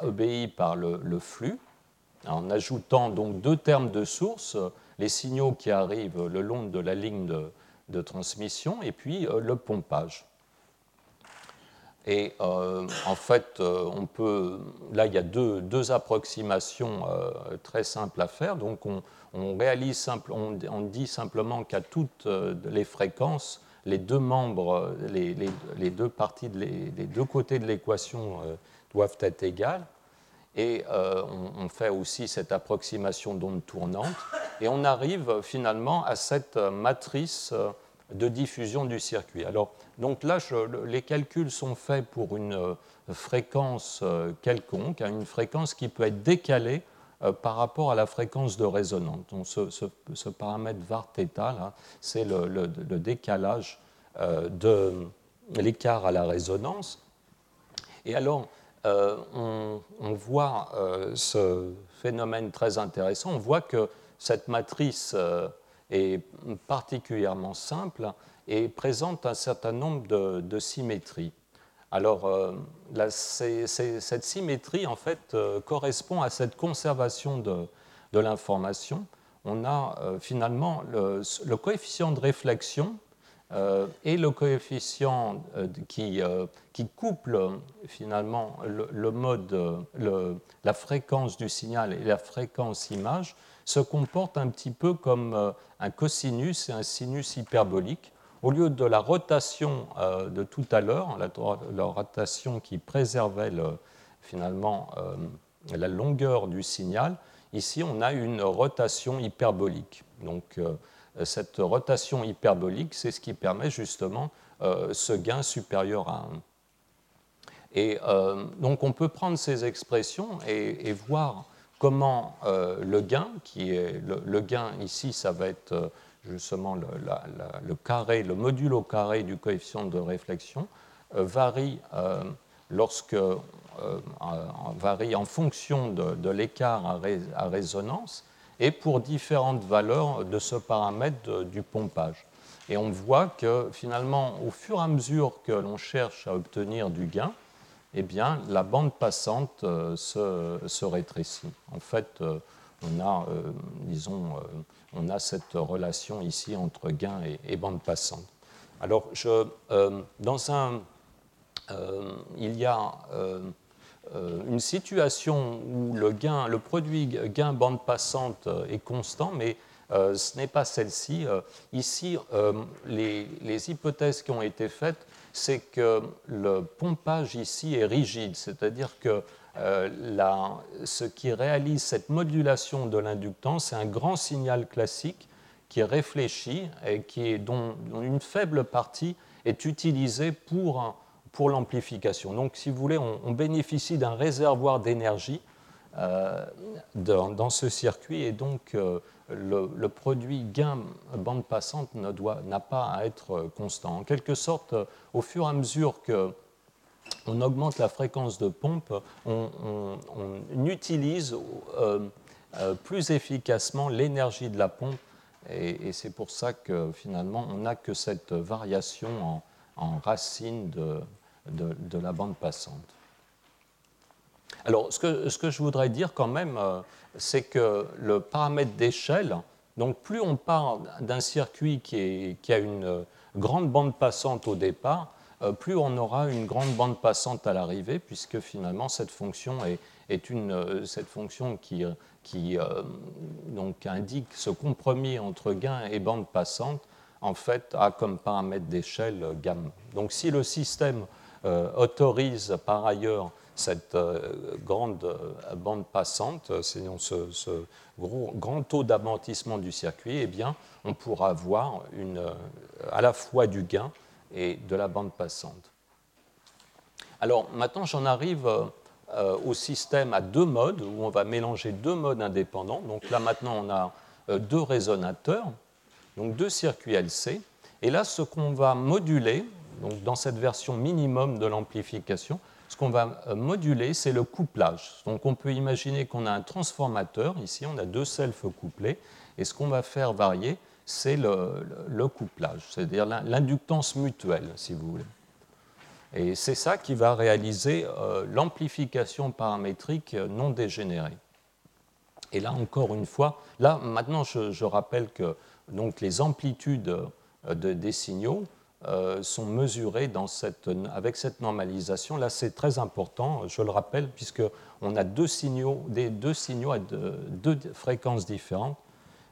obéie par le, le, flux, en ajoutant donc deux termes de source les signaux qui arrivent le long de la ligne de, transmission et puis euh, le pompage. Et euh, en fait, euh, on peut, là, il y a deux, approximations très simples à faire. Donc, on, réalise simple, on, dit simplement qu'à toutes les fréquences, les deux membres, les, deux parties, les deux côtés de l'équation doivent être égales et euh, on, fait aussi cette approximation d'onde tournante, et on arrive finalement à cette matrice euh, de diffusion du circuit. Alors, donc là, les calculs sont faits pour une euh, fréquence quelconque, hein, une fréquence qui peut être décalée par rapport à la fréquence de résonance. Donc, ce, paramètre var θ, c'est le, décalage de l'écart à la résonance. Et alors, euh, on, voit euh, ce phénomène très intéressant. On voit que cette matrice, euh, est particulièrement simple et présente un certain nombre de, symétries. Alors, cette symétrie, en fait, correspond à cette conservation de, l'information. On a finalement le, coefficient de réflexion et le coefficient euh, qui, euh, qui, couple finalement la fréquence du signal et la fréquence image se comporte un petit peu comme un cosinus et un sinus hyperbolique. Au lieu de la rotation de tout à l'heure, la, rotation qui préservait finalement la longueur du signal, ici on a une rotation hyperbolique. Donc euh, cette rotation hyperbolique, c'est ce qui permet justement euh, ce gain supérieur à 1. Et euh, donc on peut prendre ces expressions et, voir comment le gain, qui est le, gain ici, ça va être justement le, carré, le modulo carré du coefficient de réflexion, varie lorsque varie en fonction de, l'écart à, résonance et pour différentes valeurs de ce paramètre du pompage. Et on voit que finalement, au fur et à mesure que l'on cherche à obtenir du gain, eh bien, la bande passante euh, se, rétrécit. En fait, euh, on a, euh, disons, on a cette relation ici entre gain et, bande passante. Alors, je, dans un, il y a une situation où le, gain, le produit gain bande passante euh, est constant, mais euh, ce n'est pas celle-ci. ici, les, hypothèses qui ont été faites, c'est que le pompage ici est rigide, c'est-à-dire que ce qui réalise cette modulation de l'inductance, c'est un grand signal classique qui est réfléchi et qui dont, une faible partie est utilisée pour pour l'amplification. Donc, si vous voulez, on, bénéficie d'un réservoir d'énergie euh, dans, ce circuit et donc euh, le, produit gain bande passante n'a pas à être constant. En quelque sorte, au fur et à mesure que on augmente la fréquence de pompe, on, utilise euh, plus efficacement l'énergie de la pompe et, c'est pour ça que finalement on n'a que cette variation en racine de, de, la bande passante. Alors, ce que, ce que, je voudrais dire quand même, euh, c'est que le paramètre d'échelle, donc plus on part d'un circuit qui, qui, a une grande bande passante au départ, euh, plus on aura une grande bande passante à l'arrivée, puisque finalement cette fonction est, est une, euh, cette fonction qui, qui donc indique ce compromis entre gain et bande passante, en fait, a comme paramètre d'échelle gamma. Donc si le système euh, autorise par ailleurs cette euh, grande euh, bande passante, sinon ce, ce grand taux d'amortissement du circuit, eh bien, on pourra avoir une, à la fois du gain et de la bande passante. Alors maintenant, j'en arrive au système à deux modes, où on va mélanger deux modes indépendants. Donc là, maintenant, on a deux résonateurs, donc deux circuits LC. Et là, ce qu'on va moduler, donc dans cette version minimum de l'amplification, ce qu'on va euh, moduler, c'est le couplage. Donc on peut imaginer qu'on a un transformateur, ici on a deux selfs couplés, et ce qu'on va faire varier, c'est le, couplage, c'est-à-dire l'inductance mutuelle, si vous voulez. Et c'est ça qui va réaliser euh, l'amplification paramétrique non dégénérée. Et là, encore une fois, là, maintenant, je, rappelle que donc, les amplitudes euh, des signaux euh, sont mesurés avec cette normalisation. Là, c'est très important, je le rappelle, puisqu'on a deux signaux, des, deux signaux à deux, fréquences différentes.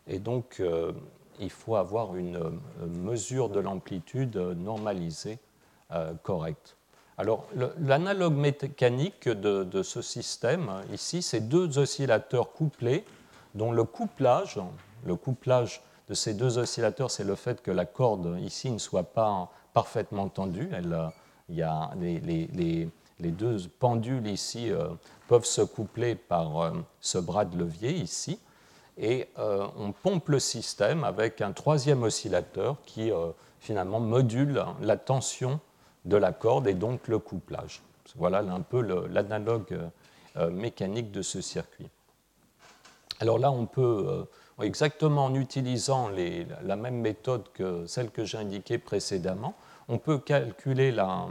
Et donc, euh, il faut avoir une euh, mesure de l'amplitude normalisée correcte. Alors, l'analogue mécanique de, de, ce système, ici, c'est deux oscillateurs couplés dont le couplage, le couplage de ces deux oscillateurs, c'est le fait que la corde ici ne soit pas parfaitement tendue. Euh, il y a les, deux pendules ici euh, peuvent se coupler par euh, ce bras de levier ici. Et on pompe le système avec un troisième oscillateur qui finalement module la tension de la corde et donc le couplage. Voilà un peu l'analogue mécanique de ce circuit. Alors là, on peut exactement en utilisant la même méthode que celle que j'ai indiquée précédemment, on peut calculer la,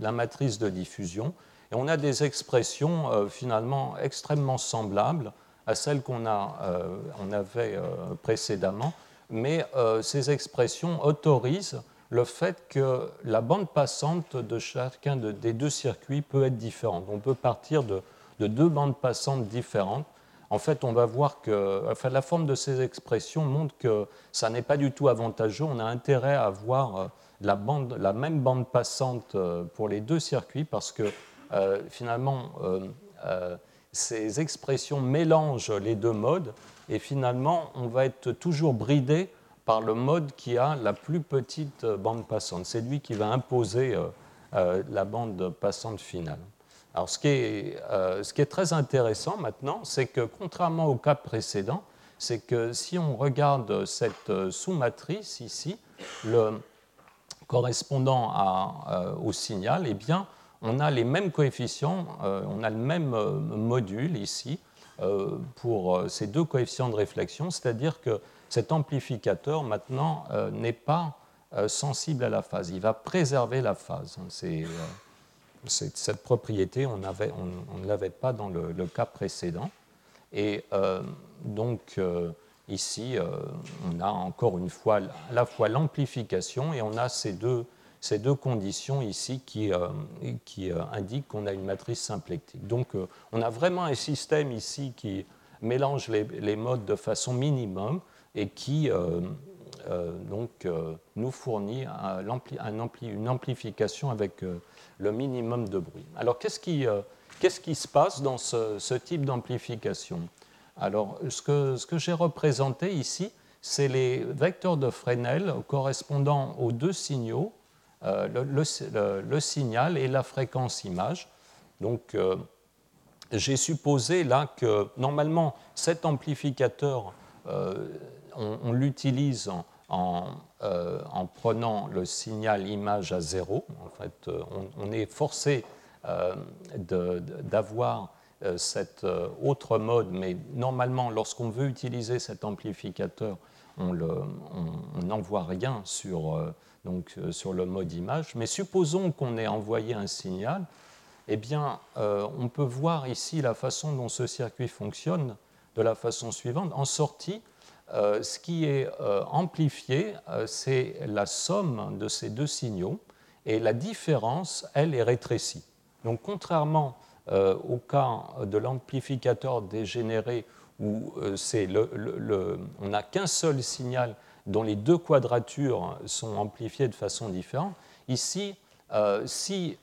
la, matrice de diffusion et on a des expressions finalement extrêmement semblables à celles qu'on on avait précédemment, mais ces expressions autorisent le fait que la bande passante de chacun des deux circuits peut être différente. On peut partir de, deux bandes passantes différentes. En fait, on va voir que la forme de ces expressions montre que ça n'est pas du tout avantageux. On a intérêt à avoir euh, la, même bande passante euh, pour les deux circuits parce que euh, finalement, ces expressions mélangent les deux modes et finalement, on va être toujours bridé par le mode qui a la plus petite bande passante. C'est lui qui va imposer la bande passante finale. Alors, ce qui est, ce qui est très intéressant maintenant, c'est que contrairement au cas précédent, c'est que si on regarde cette sous-matrice ici, correspondant à, au signal, eh bien, on a les mêmes coefficients, on a le même module ici pour ces deux coefficients de réflexion, c'est-à-dire que cet amplificateur maintenant euh, n'est pas euh, sensible à la phase. Il va préserver la phase. C'est, euh, cette propriété, on, ne l'avait pas dans le, cas précédent. Et donc ici, on a encore une fois à la fois l'amplification et on a ces deux, ces deux conditions ici qui, qui indiquent qu'on a une matrice symplectique. Donc on a vraiment un système ici qui mélange les, modes de façon minimum et qui euh, euh, donc, euh, nous fournit une amplification avec le minimum de bruit. Alors qu'est-ce qui, qui se passe dans ce, type d'amplification? Alors ce que, j'ai représenté ici, c'est les vecteurs de Fresnel correspondant aux deux signaux, le, le, signal et la fréquence image. Donc, j'ai supposé là que normalement cet amplificateur on, l'utilise euh, en, prenant le signal image à zéro. En fait, euh, on, est forcé euh, d'avoir cet autre mode, mais normalement, lorsqu'on veut utiliser cet amplificateur, on n'envoie rien sur, donc, sur le mode image. Mais supposons qu'on ait envoyé un signal, eh bien, on peut voir ici la façon dont ce circuit fonctionne de la façon suivante. En sortie, euh, ce qui est euh, amplifié, euh, c'est la somme de ces deux signaux, et la différence, elle, est rétrécie. Donc, contrairement au cas de l'amplificateur dégénéré, où on n'a qu'un seul signal dont les deux quadratures sont amplifiées de façon différente, ici, si,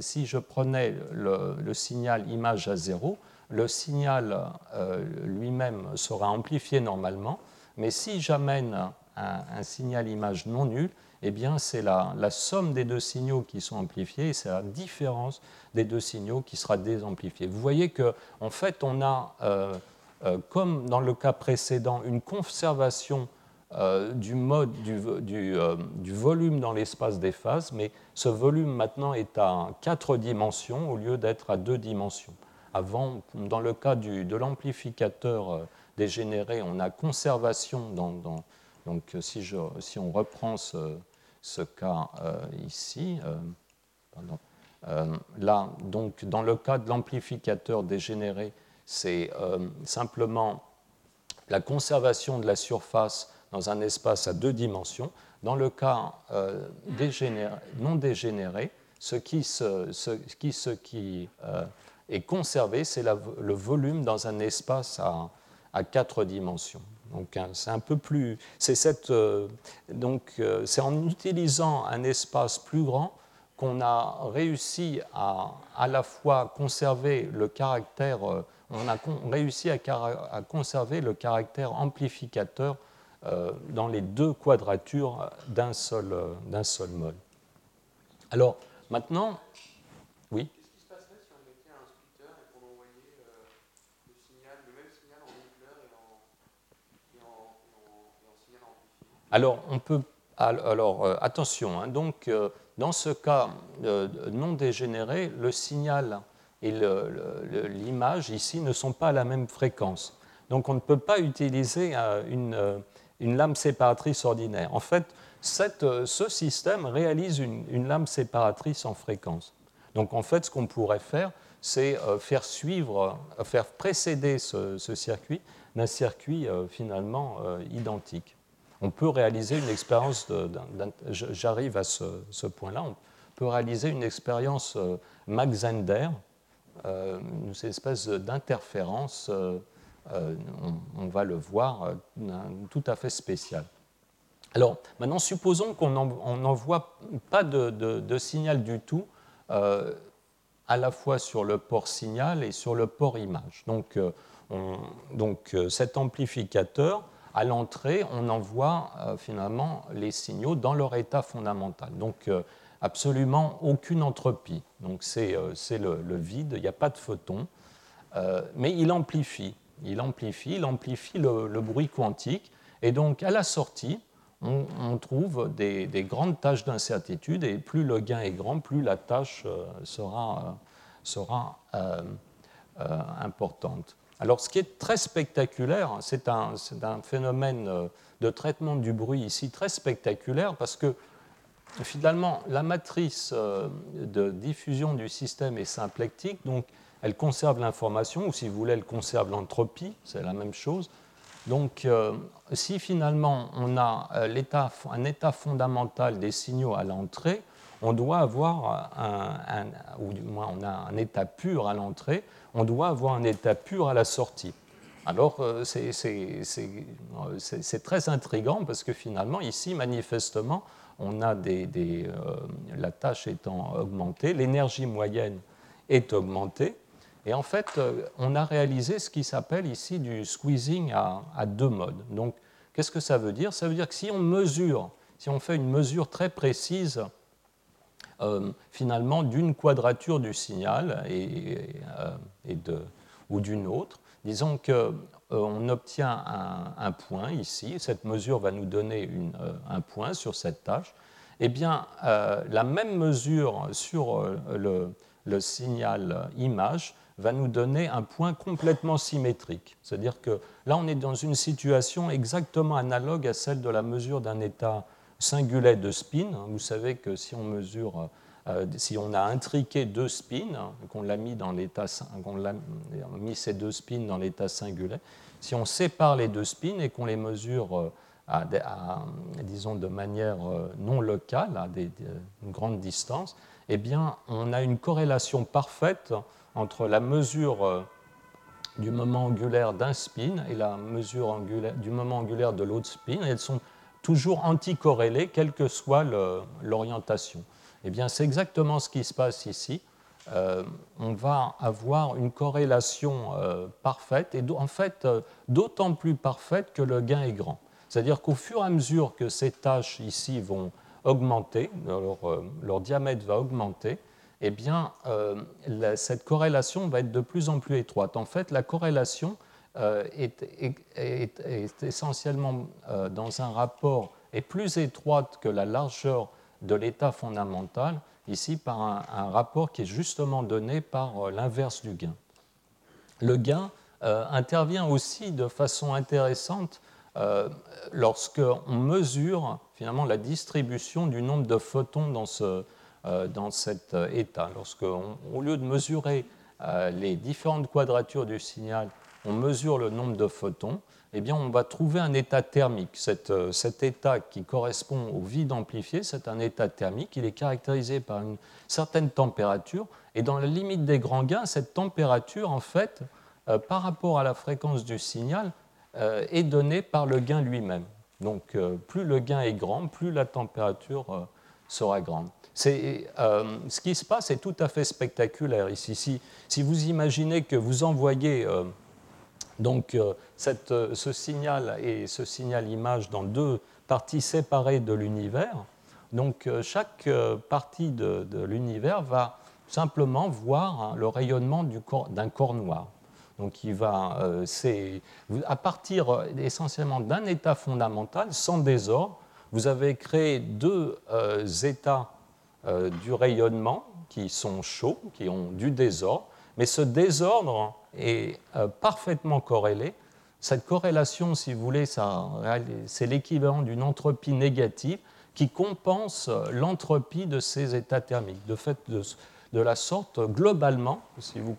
si, je prenais le, signal image à zéro, le signal euh, lui-même sera amplifié normalement, mais si j'amène un, signal image non nul, eh bien c'est la, somme des deux signaux qui sont amplifiés et c'est la différence des deux signaux qui sera désamplifiée. Vous voyez qu'en en fait, on a, euh, euh, comme dans le cas précédent, une conservation du mode du volume dans l'espace des phases, mais ce volume maintenant est à quatre dimensions au lieu d'être à deux dimensions. Avant, dans le cas de l'amplificateur euh, dégénéré, on a conservation. Dans, donc, si, je, si, on reprend ce, cas euh, ici, euh, là, donc, dans le cas de l'amplificateur dégénéré, c'est simplement la conservation de la surface dans un espace à deux dimensions. Dans le cas non dégénéré, ce qui, ce, ce qui et conservé, c'est le volume dans un espace à, quatre dimensions. Donc c'est un peu plus, c'est cette, euh, donc euh, c'est en utilisant un espace plus grand qu'on a réussi à à la fois conserver le caractère, euh, on a réussi à, conserver le caractère amplificateur dans les deux quadratures d'un seul, d'un seul mode. Alors maintenant, oui? Alors, on peut, alors euh, attention, hein, donc, euh, dans ce cas euh, non dégénéré, le signal et l'image ici ne sont pas à la même fréquence. Donc on ne peut pas utiliser une, lame séparatrice ordinaire. En fait, ce système réalise une, lame séparatrice en fréquence. Donc en fait, ce qu'on pourrait faire, c'est faire suivre, faire précéder ce circuit d'un circuit finalement identique on peut réaliser une expérience, j'arrive à ce, point-là, on peut réaliser une expérience euh, Mach-Zehnder, euh, une espèce d'interférence, euh, on, va le voir, tout à fait spécial. Alors maintenant, supposons qu'on n'envoie pas de, signal du tout, à la fois sur le port signal et sur le port image. Donc, donc cet amplificateur à l'entrée, on envoie euh, finalement les signaux dans leur état fondamental. Donc euh, absolument aucune entropie. Donc c'est euh, le, vide, il n'y a pas de photons, mais il amplifie. Il amplifie, il amplifie le, bruit quantique. Et donc à la sortie, on, trouve des, grandes tâches d'incertitude, et plus le gain est grand, plus la tâche sera, sera importante. Alors, ce qui est très spectaculaire, c'est un, phénomène euh, de traitement du bruit ici très spectaculaire parce que finalement, la matrice euh, de diffusion du système est symplectique, donc elle conserve l'information, ou si vous voulez, elle conserve l'entropie, c'est la même chose. Donc, euh, si finalement on a un état fondamental des signaux à l'entrée, on doit avoir un, ou du moins on a un état pur à l'entrée, on doit avoir un état pur à la sortie. Alors euh, c'est très intrigant parce que finalement ici manifestement on a des, euh, la tâche étant augmentée, l'énergie moyenne est augmentée et en fait euh, on a réalisé ce qui s'appelle ici du squeezing à, à deux modes. Donc qu'est-ce que ça veut dire? Ça veut dire que si on mesure, si on fait une mesure très précise euh, finalement d'une quadrature du signal et, euh, ou d'une autre. Disons qu'on euh, on obtient un, point ici, cette mesure va nous donner une, un point sur cette tâche. Eh bien, la même mesure sur le, signal image va nous donner un point complètement symétrique. C'est-à-dire que là, on est dans une situation exactement analogue à celle de la mesure d'un état singulet de spin. Vous savez que si on mesure, euh, si on a intriqué deux spins, qu'on l'a mis dans l'état, qu'on a mis ces deux spins dans l'état singulet, si on sépare les deux spins et qu'on les mesure euh, disons de manière euh, non locale, à des, une grande distance, eh bien, on a une corrélation parfaite entre la mesure du moment angulaire d'un spin et la mesure du moment angulaire de l'autre spin. Elles sont toujours anticorrélés, quelle que soit l'orientation. Eh bien, c'est exactement ce qui se passe ici. Euh, on va avoir une corrélation euh, parfaite, et en fait euh, d'autant plus parfaite que le gain est grand. C'est-à-dire qu'au fur et à mesure que ces tâches ici vont augmenter, leur, diamètre va augmenter, eh bien, cette corrélation va être de plus en plus étroite. En fait, la corrélation euh, est, essentiellement euh, dans un rapport, est plus étroite que la largeur de l'état fondamental, ici par un, rapport qui est justement donné par euh, l'inverse du gain. Le gain intervient aussi de façon intéressante lorsqu'on mesure finalement la distribution du nombre de photons dans, ce, dans cet état. Lorsqu'au lieu de mesurer les différentes quadratures du signal on mesure le nombre de photons, eh bien, on va trouver un état thermique. Euh, cet état qui correspond au vide amplifié, c'est un état thermique. Il est caractérisé par une certaine température. Et dans la limite des grands gains, cette température, en fait, euh, par rapport à la fréquence du signal, euh, est donnée par le gain lui-même. Donc, plus le gain est grand, plus la température sera grande. ce qui se passe est tout à fait spectaculaire ici. Si, si vous imaginez que vous envoyez donc euh, euh, ce signal et ce signal image dans deux parties séparées de l'univers. Donc euh, chaque partie de, l'univers va simplement voir hein, le rayonnement d'un corps noir. Donc il va, à partir essentiellement d'un état fondamental, sans désordre, vous avez créé deux états du rayonnement qui sont chauds, qui ont du désordre, mais ce désordre est euh, parfaitement corrélé Cette corrélation, si vous voulez, c'est l'équivalent d'une entropie négative qui compense l'entropie de ces états thermiques. De fait, de, la sorte, globalement, si vous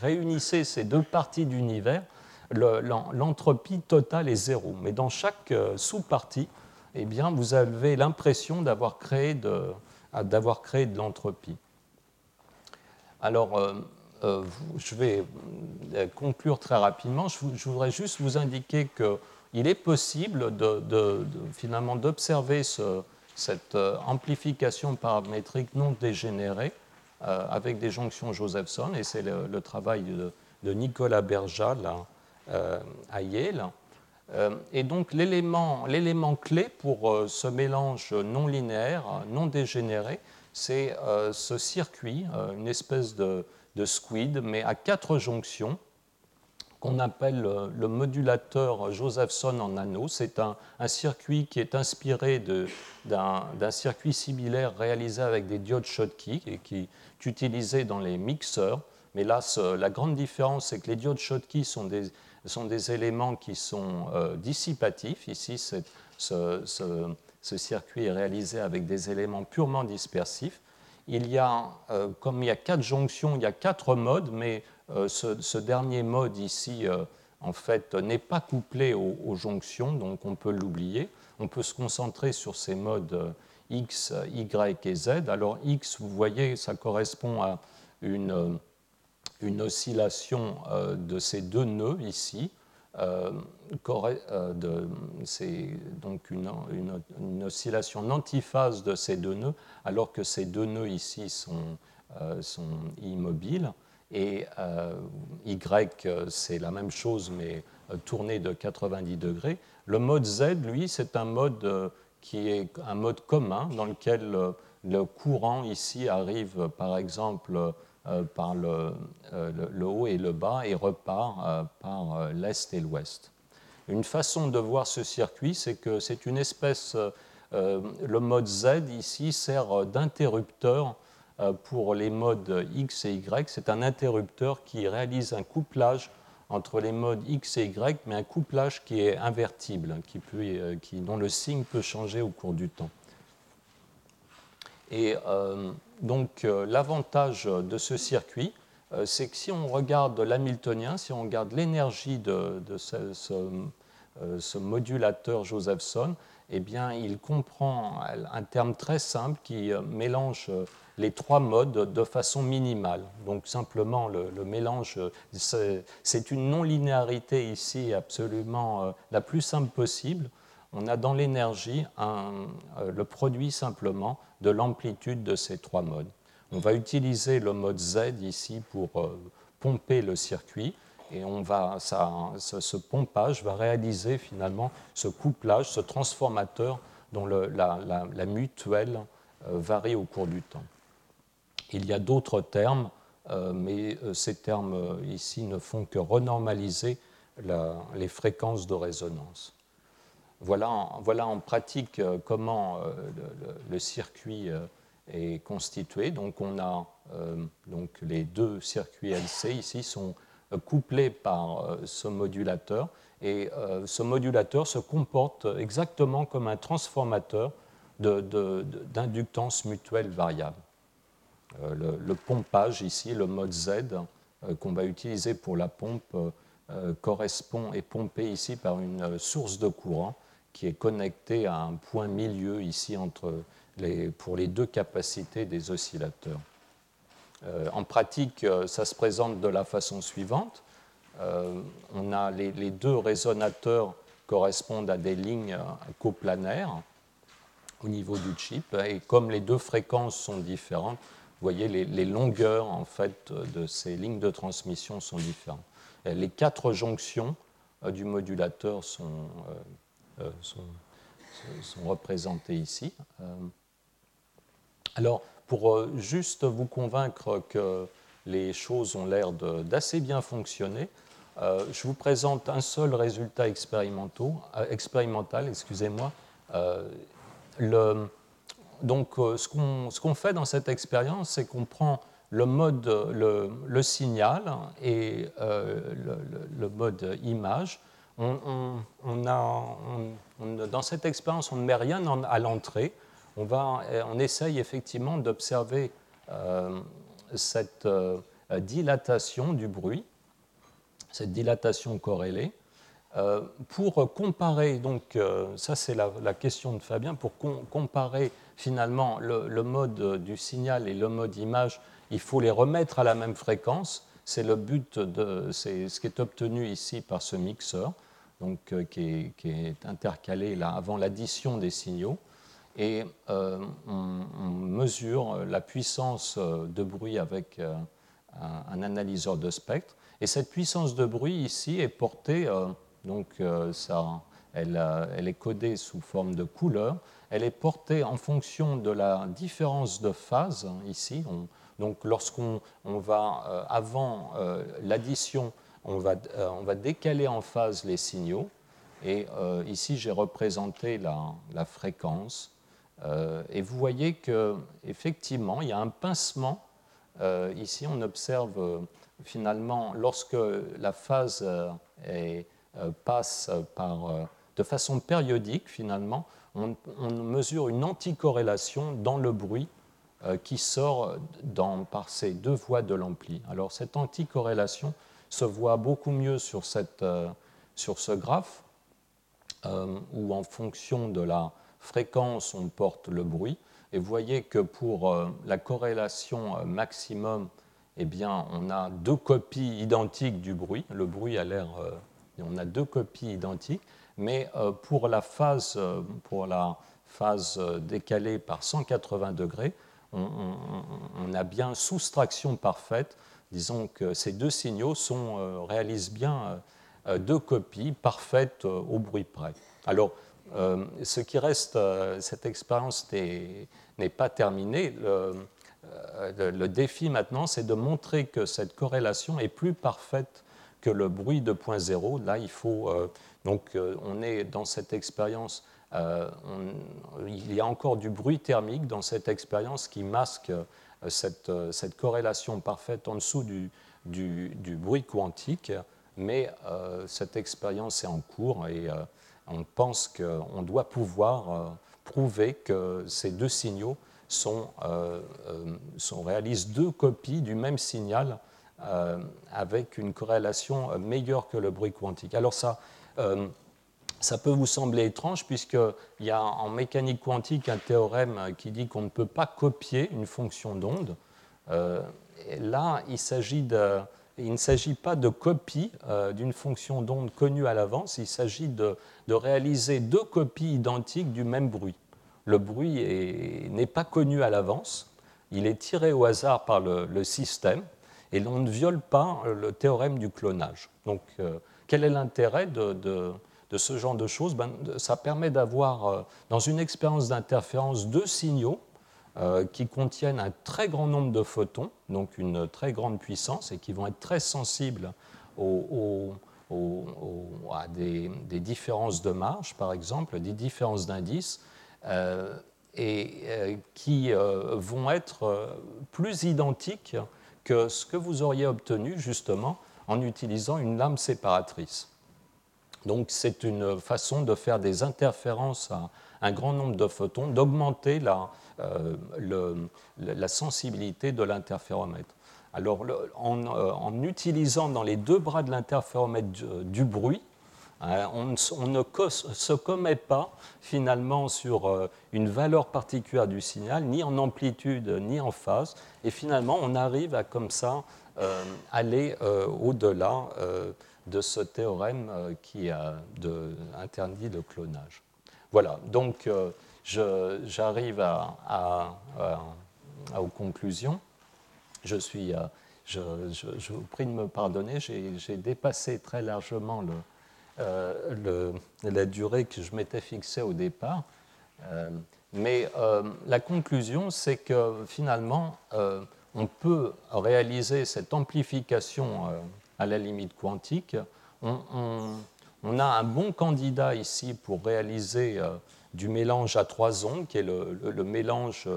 réunissez ces deux parties d'univers, l'entropie totale est zéro. Mais dans chaque euh, sous-partie, eh vous avez l'impression d'avoir créé de, de l'entropie. Alors, euh, euh, je vais conclure très rapidement. Je, voudrais juste vous indiquer qu'il est possible finalement d'observer cette amplification paramétrique non dégénérée avec des jonctions Josephson, et c'est le, travail de, Nicolas Berja à Yale. Euh, et donc l'élément clé pour euh, ce mélange non linéaire, non dégénéré, c'est euh, ce circuit, une espèce de, squid, mais à quatre jonctions, qu'on appelle le modulateur Josephson en anneau. C'est un, circuit qui est inspiré d'un circuit similaire réalisé avec des diodes Schottky et qui est utilisé dans les mixeurs. Mais là, la grande différence, c'est que les diodes Schottky sont des, ce sont des éléments qui sont euh, dissipatifs. Ici, ce, circuit est réalisé avec des éléments purement dispersifs. Il y a, euh, comme il y a quatre jonctions, il y a quatre modes, mais euh, ce, dernier mode ici, en fait, n'est pas couplé aux, jonctions, donc on peut l'oublier. On peut se concentrer sur ces modes X, Y et Z. Alors X, vous voyez, ça correspond à une oscillation euh, de ces deux nœuds ici. Euh, euh, c'est donc une, oscillation d'antiphase de ces deux nœuds, alors que ces deux nœuds ici sont, sont immobiles. Et Y, c'est la même chose, mais tourné de 90 degrés. Le mode Z, lui, c'est un mode qui est un mode commun dans lequel le courant ici arrive, par exemple, euh, par euh, le, haut et le bas et repart euh, par l'est et l'ouest. Une façon de voir ce circuit, c'est que c'est une espèce, le mode Z ici sert d'interrupteur pour les modes X et Y. C'est un interrupteur qui réalise un couplage entre les modes X et Y, mais un couplage qui est invertible, qui peut, dont le signe peut changer au cours du temps. Et donc euh, l'avantage de ce circuit, euh, c'est que si on regarde l'hamiltonien, si on regarde l'énergie de, euh, ce, modulateur Josephson, eh bien, il comprend un terme très simple qui mélange les trois modes de façon minimale. Donc simplement le, le mélange, c'est une non-linéarité ici absolument la plus simple possible. On a dans l'énergie le produit simplement de l'amplitude de ces trois modes. On va utiliser le mode Z ici pour euh, pomper le circuit et on va, ce, pompage va réaliser finalement ce couplage, ce transformateur dont la, mutuelle euh, varie au cours du temps. Il y a d'autres termes, euh, mais ces termes ici ne font que renormaliser les fréquences de résonance. Voilà, en pratique comment le, circuit est constitué. Donc on a donc les deux circuits LC ici sont couplés par ce modulateur et ce modulateur se comporte exactement comme un transformateur d'inductance mutuelle variable. Le, pompage ici, le mode Z qu'on va utiliser pour la pompe, correspond, est pompé ici par une source de courant qui est connecté à un point milieu ici entre pour les deux capacités des oscillateurs. Euh, en pratique, euh, ça se présente de la façon suivante. Euh, on a les, deux résonateurs correspondent à des lignes coplanaires au niveau du chip et comme les deux fréquences sont différentes, vous voyez les, longueurs en fait de ces lignes de transmission sont différentes. les quatre jonctions du modulateur sont représentés ici. Euh, alors, pour euh, juste vous convaincre que les choses ont l'air d'assez bien fonctionner, je vous présente un seul résultat expérimental. Excusez-moi. donc, ce qu'on fait dans cette expérience, c'est qu'on prend le mode, le, signal et le, le, mode image, on, a, dans cette expérience, on ne met rien à l'entrée. On, on essaye effectivement d'observer cette dilatation du bruit, cette dilatation corrélée. Euh, pour comparer, donc euh, ça c'est la, question de Fabien, pour comparer finalement le, mode du signal et le mode image, il faut les remettre à la même fréquence. C'est le but de, ce qui est obtenu ici par ce mixeur, donc euh, qui, est, intercalé avant l'addition des signaux, et on, mesure la puissance de bruit avec un, analyseur de spectre. Et cette puissance de bruit ici est portée donc euh, ça, elle, est codée sous forme de couleur. Elle est portée en fonction de la différence de phase ici. donc lorsqu'on va, euh, avant euh, l'addition, on va, on va, décaler en phase les signaux. Et ici, j'ai représenté la, la fréquence. Et vous voyez qu'effectivement, il y a un pincement. ici, on observe finalement, lorsque la phase euh, passe par, euh, de façon périodique, finalement, on, mesure une anticorrélation dans le bruit euh, qui sort dans, par ces deux voies de l'ampli. Alors cette anticorrélation se voit beaucoup mieux sur, cette, sur ce graphe, où en fonction de la fréquence, on porte le bruit. Et vous voyez que pour la corrélation maximum, eh bien, on a deux copies identiques du bruit. Le bruit a l'air on a deux copies identiques, mais euh, pour la phase, euh, pour euh, décalée par 180 degrés, on, a bien soustraction parfaite. Disons que ces deux signaux sont, réalisent bien deux copies parfaites au bruit près. Alors, ce qui reste, cette expérience n'est pas terminée. Le, le défi maintenant, c'est de montrer que cette corrélation est plus parfaite que le bruit de point zéro. Là, il faut. Euh, donc, euh, on est dans cette expérience. Euh, il y a encore du bruit thermique dans cette expérience qui masque cette, cette, corrélation parfaite en dessous du, du, bruit quantique, mais cette expérience est en cours et on pense qu'on doit pouvoir prouver que ces deux signaux sont, sont, réalisent deux copies du même signal euh, avec une corrélation euh, meilleure que le bruit quantique. Alors ça, euh, peut vous sembler étrange puisqu'il y a en mécanique quantique un théorème qui dit qu'on ne peut pas copier une fonction d'onde. là, il, il, ne s'agit pas de copie d'une fonction d'onde connue à l'avance, il s'agit de, réaliser deux copies identiques du même bruit. Le bruit n'est pas connu à l'avance, il est tiré au hasard par le, système, et l'on ne viole pas euh, le théorème du clonage. Donc, euh, quel est l'intérêt de, ce genre de choses? Ben, Ça permet d'avoir, euh, dans une expérience d'interférence, deux signaux qui contiennent un très grand nombre de photons, donc une très grande puissance, et qui vont être très sensibles à des, différences de marge, par exemple, des différences d'indices, et qui vont être plus identiques que ce que vous auriez obtenu justement en utilisant une lame séparatrice. Donc c'est une façon de faire des interférences à un grand nombre de photons, d'augmenter la, euh, la, sensibilité de l'interféromètre. Alors en, euh, en, utilisant dans les deux bras de l'interféromètre du, bruit, hein, on, ne se commet pas finalement sur euh, une valeur particulière du signal, ni en amplitude, ni en phase, et finalement, on arrive à comme ça euh, aller euh, au-delà euh, de ce théorème qui interdit le clonage. Voilà, donc j'arrive à, aux conclusions. Je, suis, je, je, vous prie de me pardonner, j'ai dépassé très largement le, la durée que je m'étais fixée au départ. Mais euh, la conclusion, c'est que finalement, euh, on peut réaliser cette amplification euh, à la limite quantique. On, a un bon candidat ici pour réaliser du mélange à trois ondes, qui est le, mélange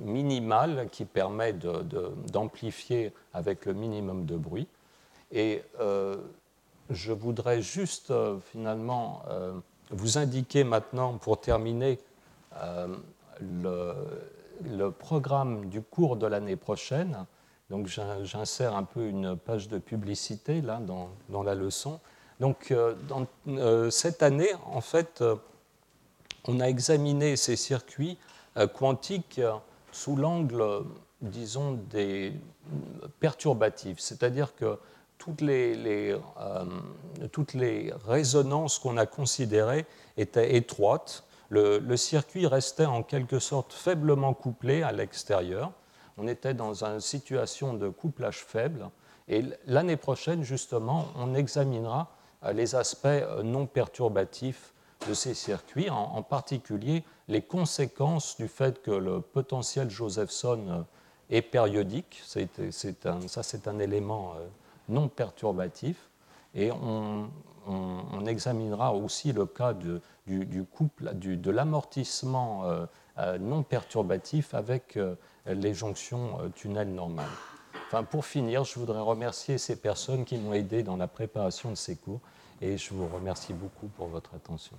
minimal qui permet d'amplifier avec le minimum de bruit. Et je voudrais juste finalement vous indiquer maintenant, pour terminer, le, le, programme du cours de l'année prochaine. Donc j'insère un peu une page de publicité là dans, dans la leçon. Donc dans, cette année, en fait, on a examiné ces circuits quantiques sous l'angle, disons, des perturbatifs, c'est-à-dire que toutes les, euh, résonances qu'on a considérées étaient étroites. Le, circuit restait en quelque sorte faiblement couplé à l'extérieur. On était dans une situation de couplage faible. Et l'année prochaine, justement, on examinera euh, les aspects euh, non perturbatifs de ces circuits, en, particulier les conséquences du fait que le potentiel Josephson euh, est périodique. ça, c'est un élément euh, non perturbatif. Et on, examinera aussi le cas du, couple, de l'amortissement euh, non perturbatif avec les jonctions tunnel normales. Enfin, pour finir, je voudrais remercier ces personnes qui m'ont aidé dans la préparation de ces cours et je vous remercie beaucoup pour votre attention.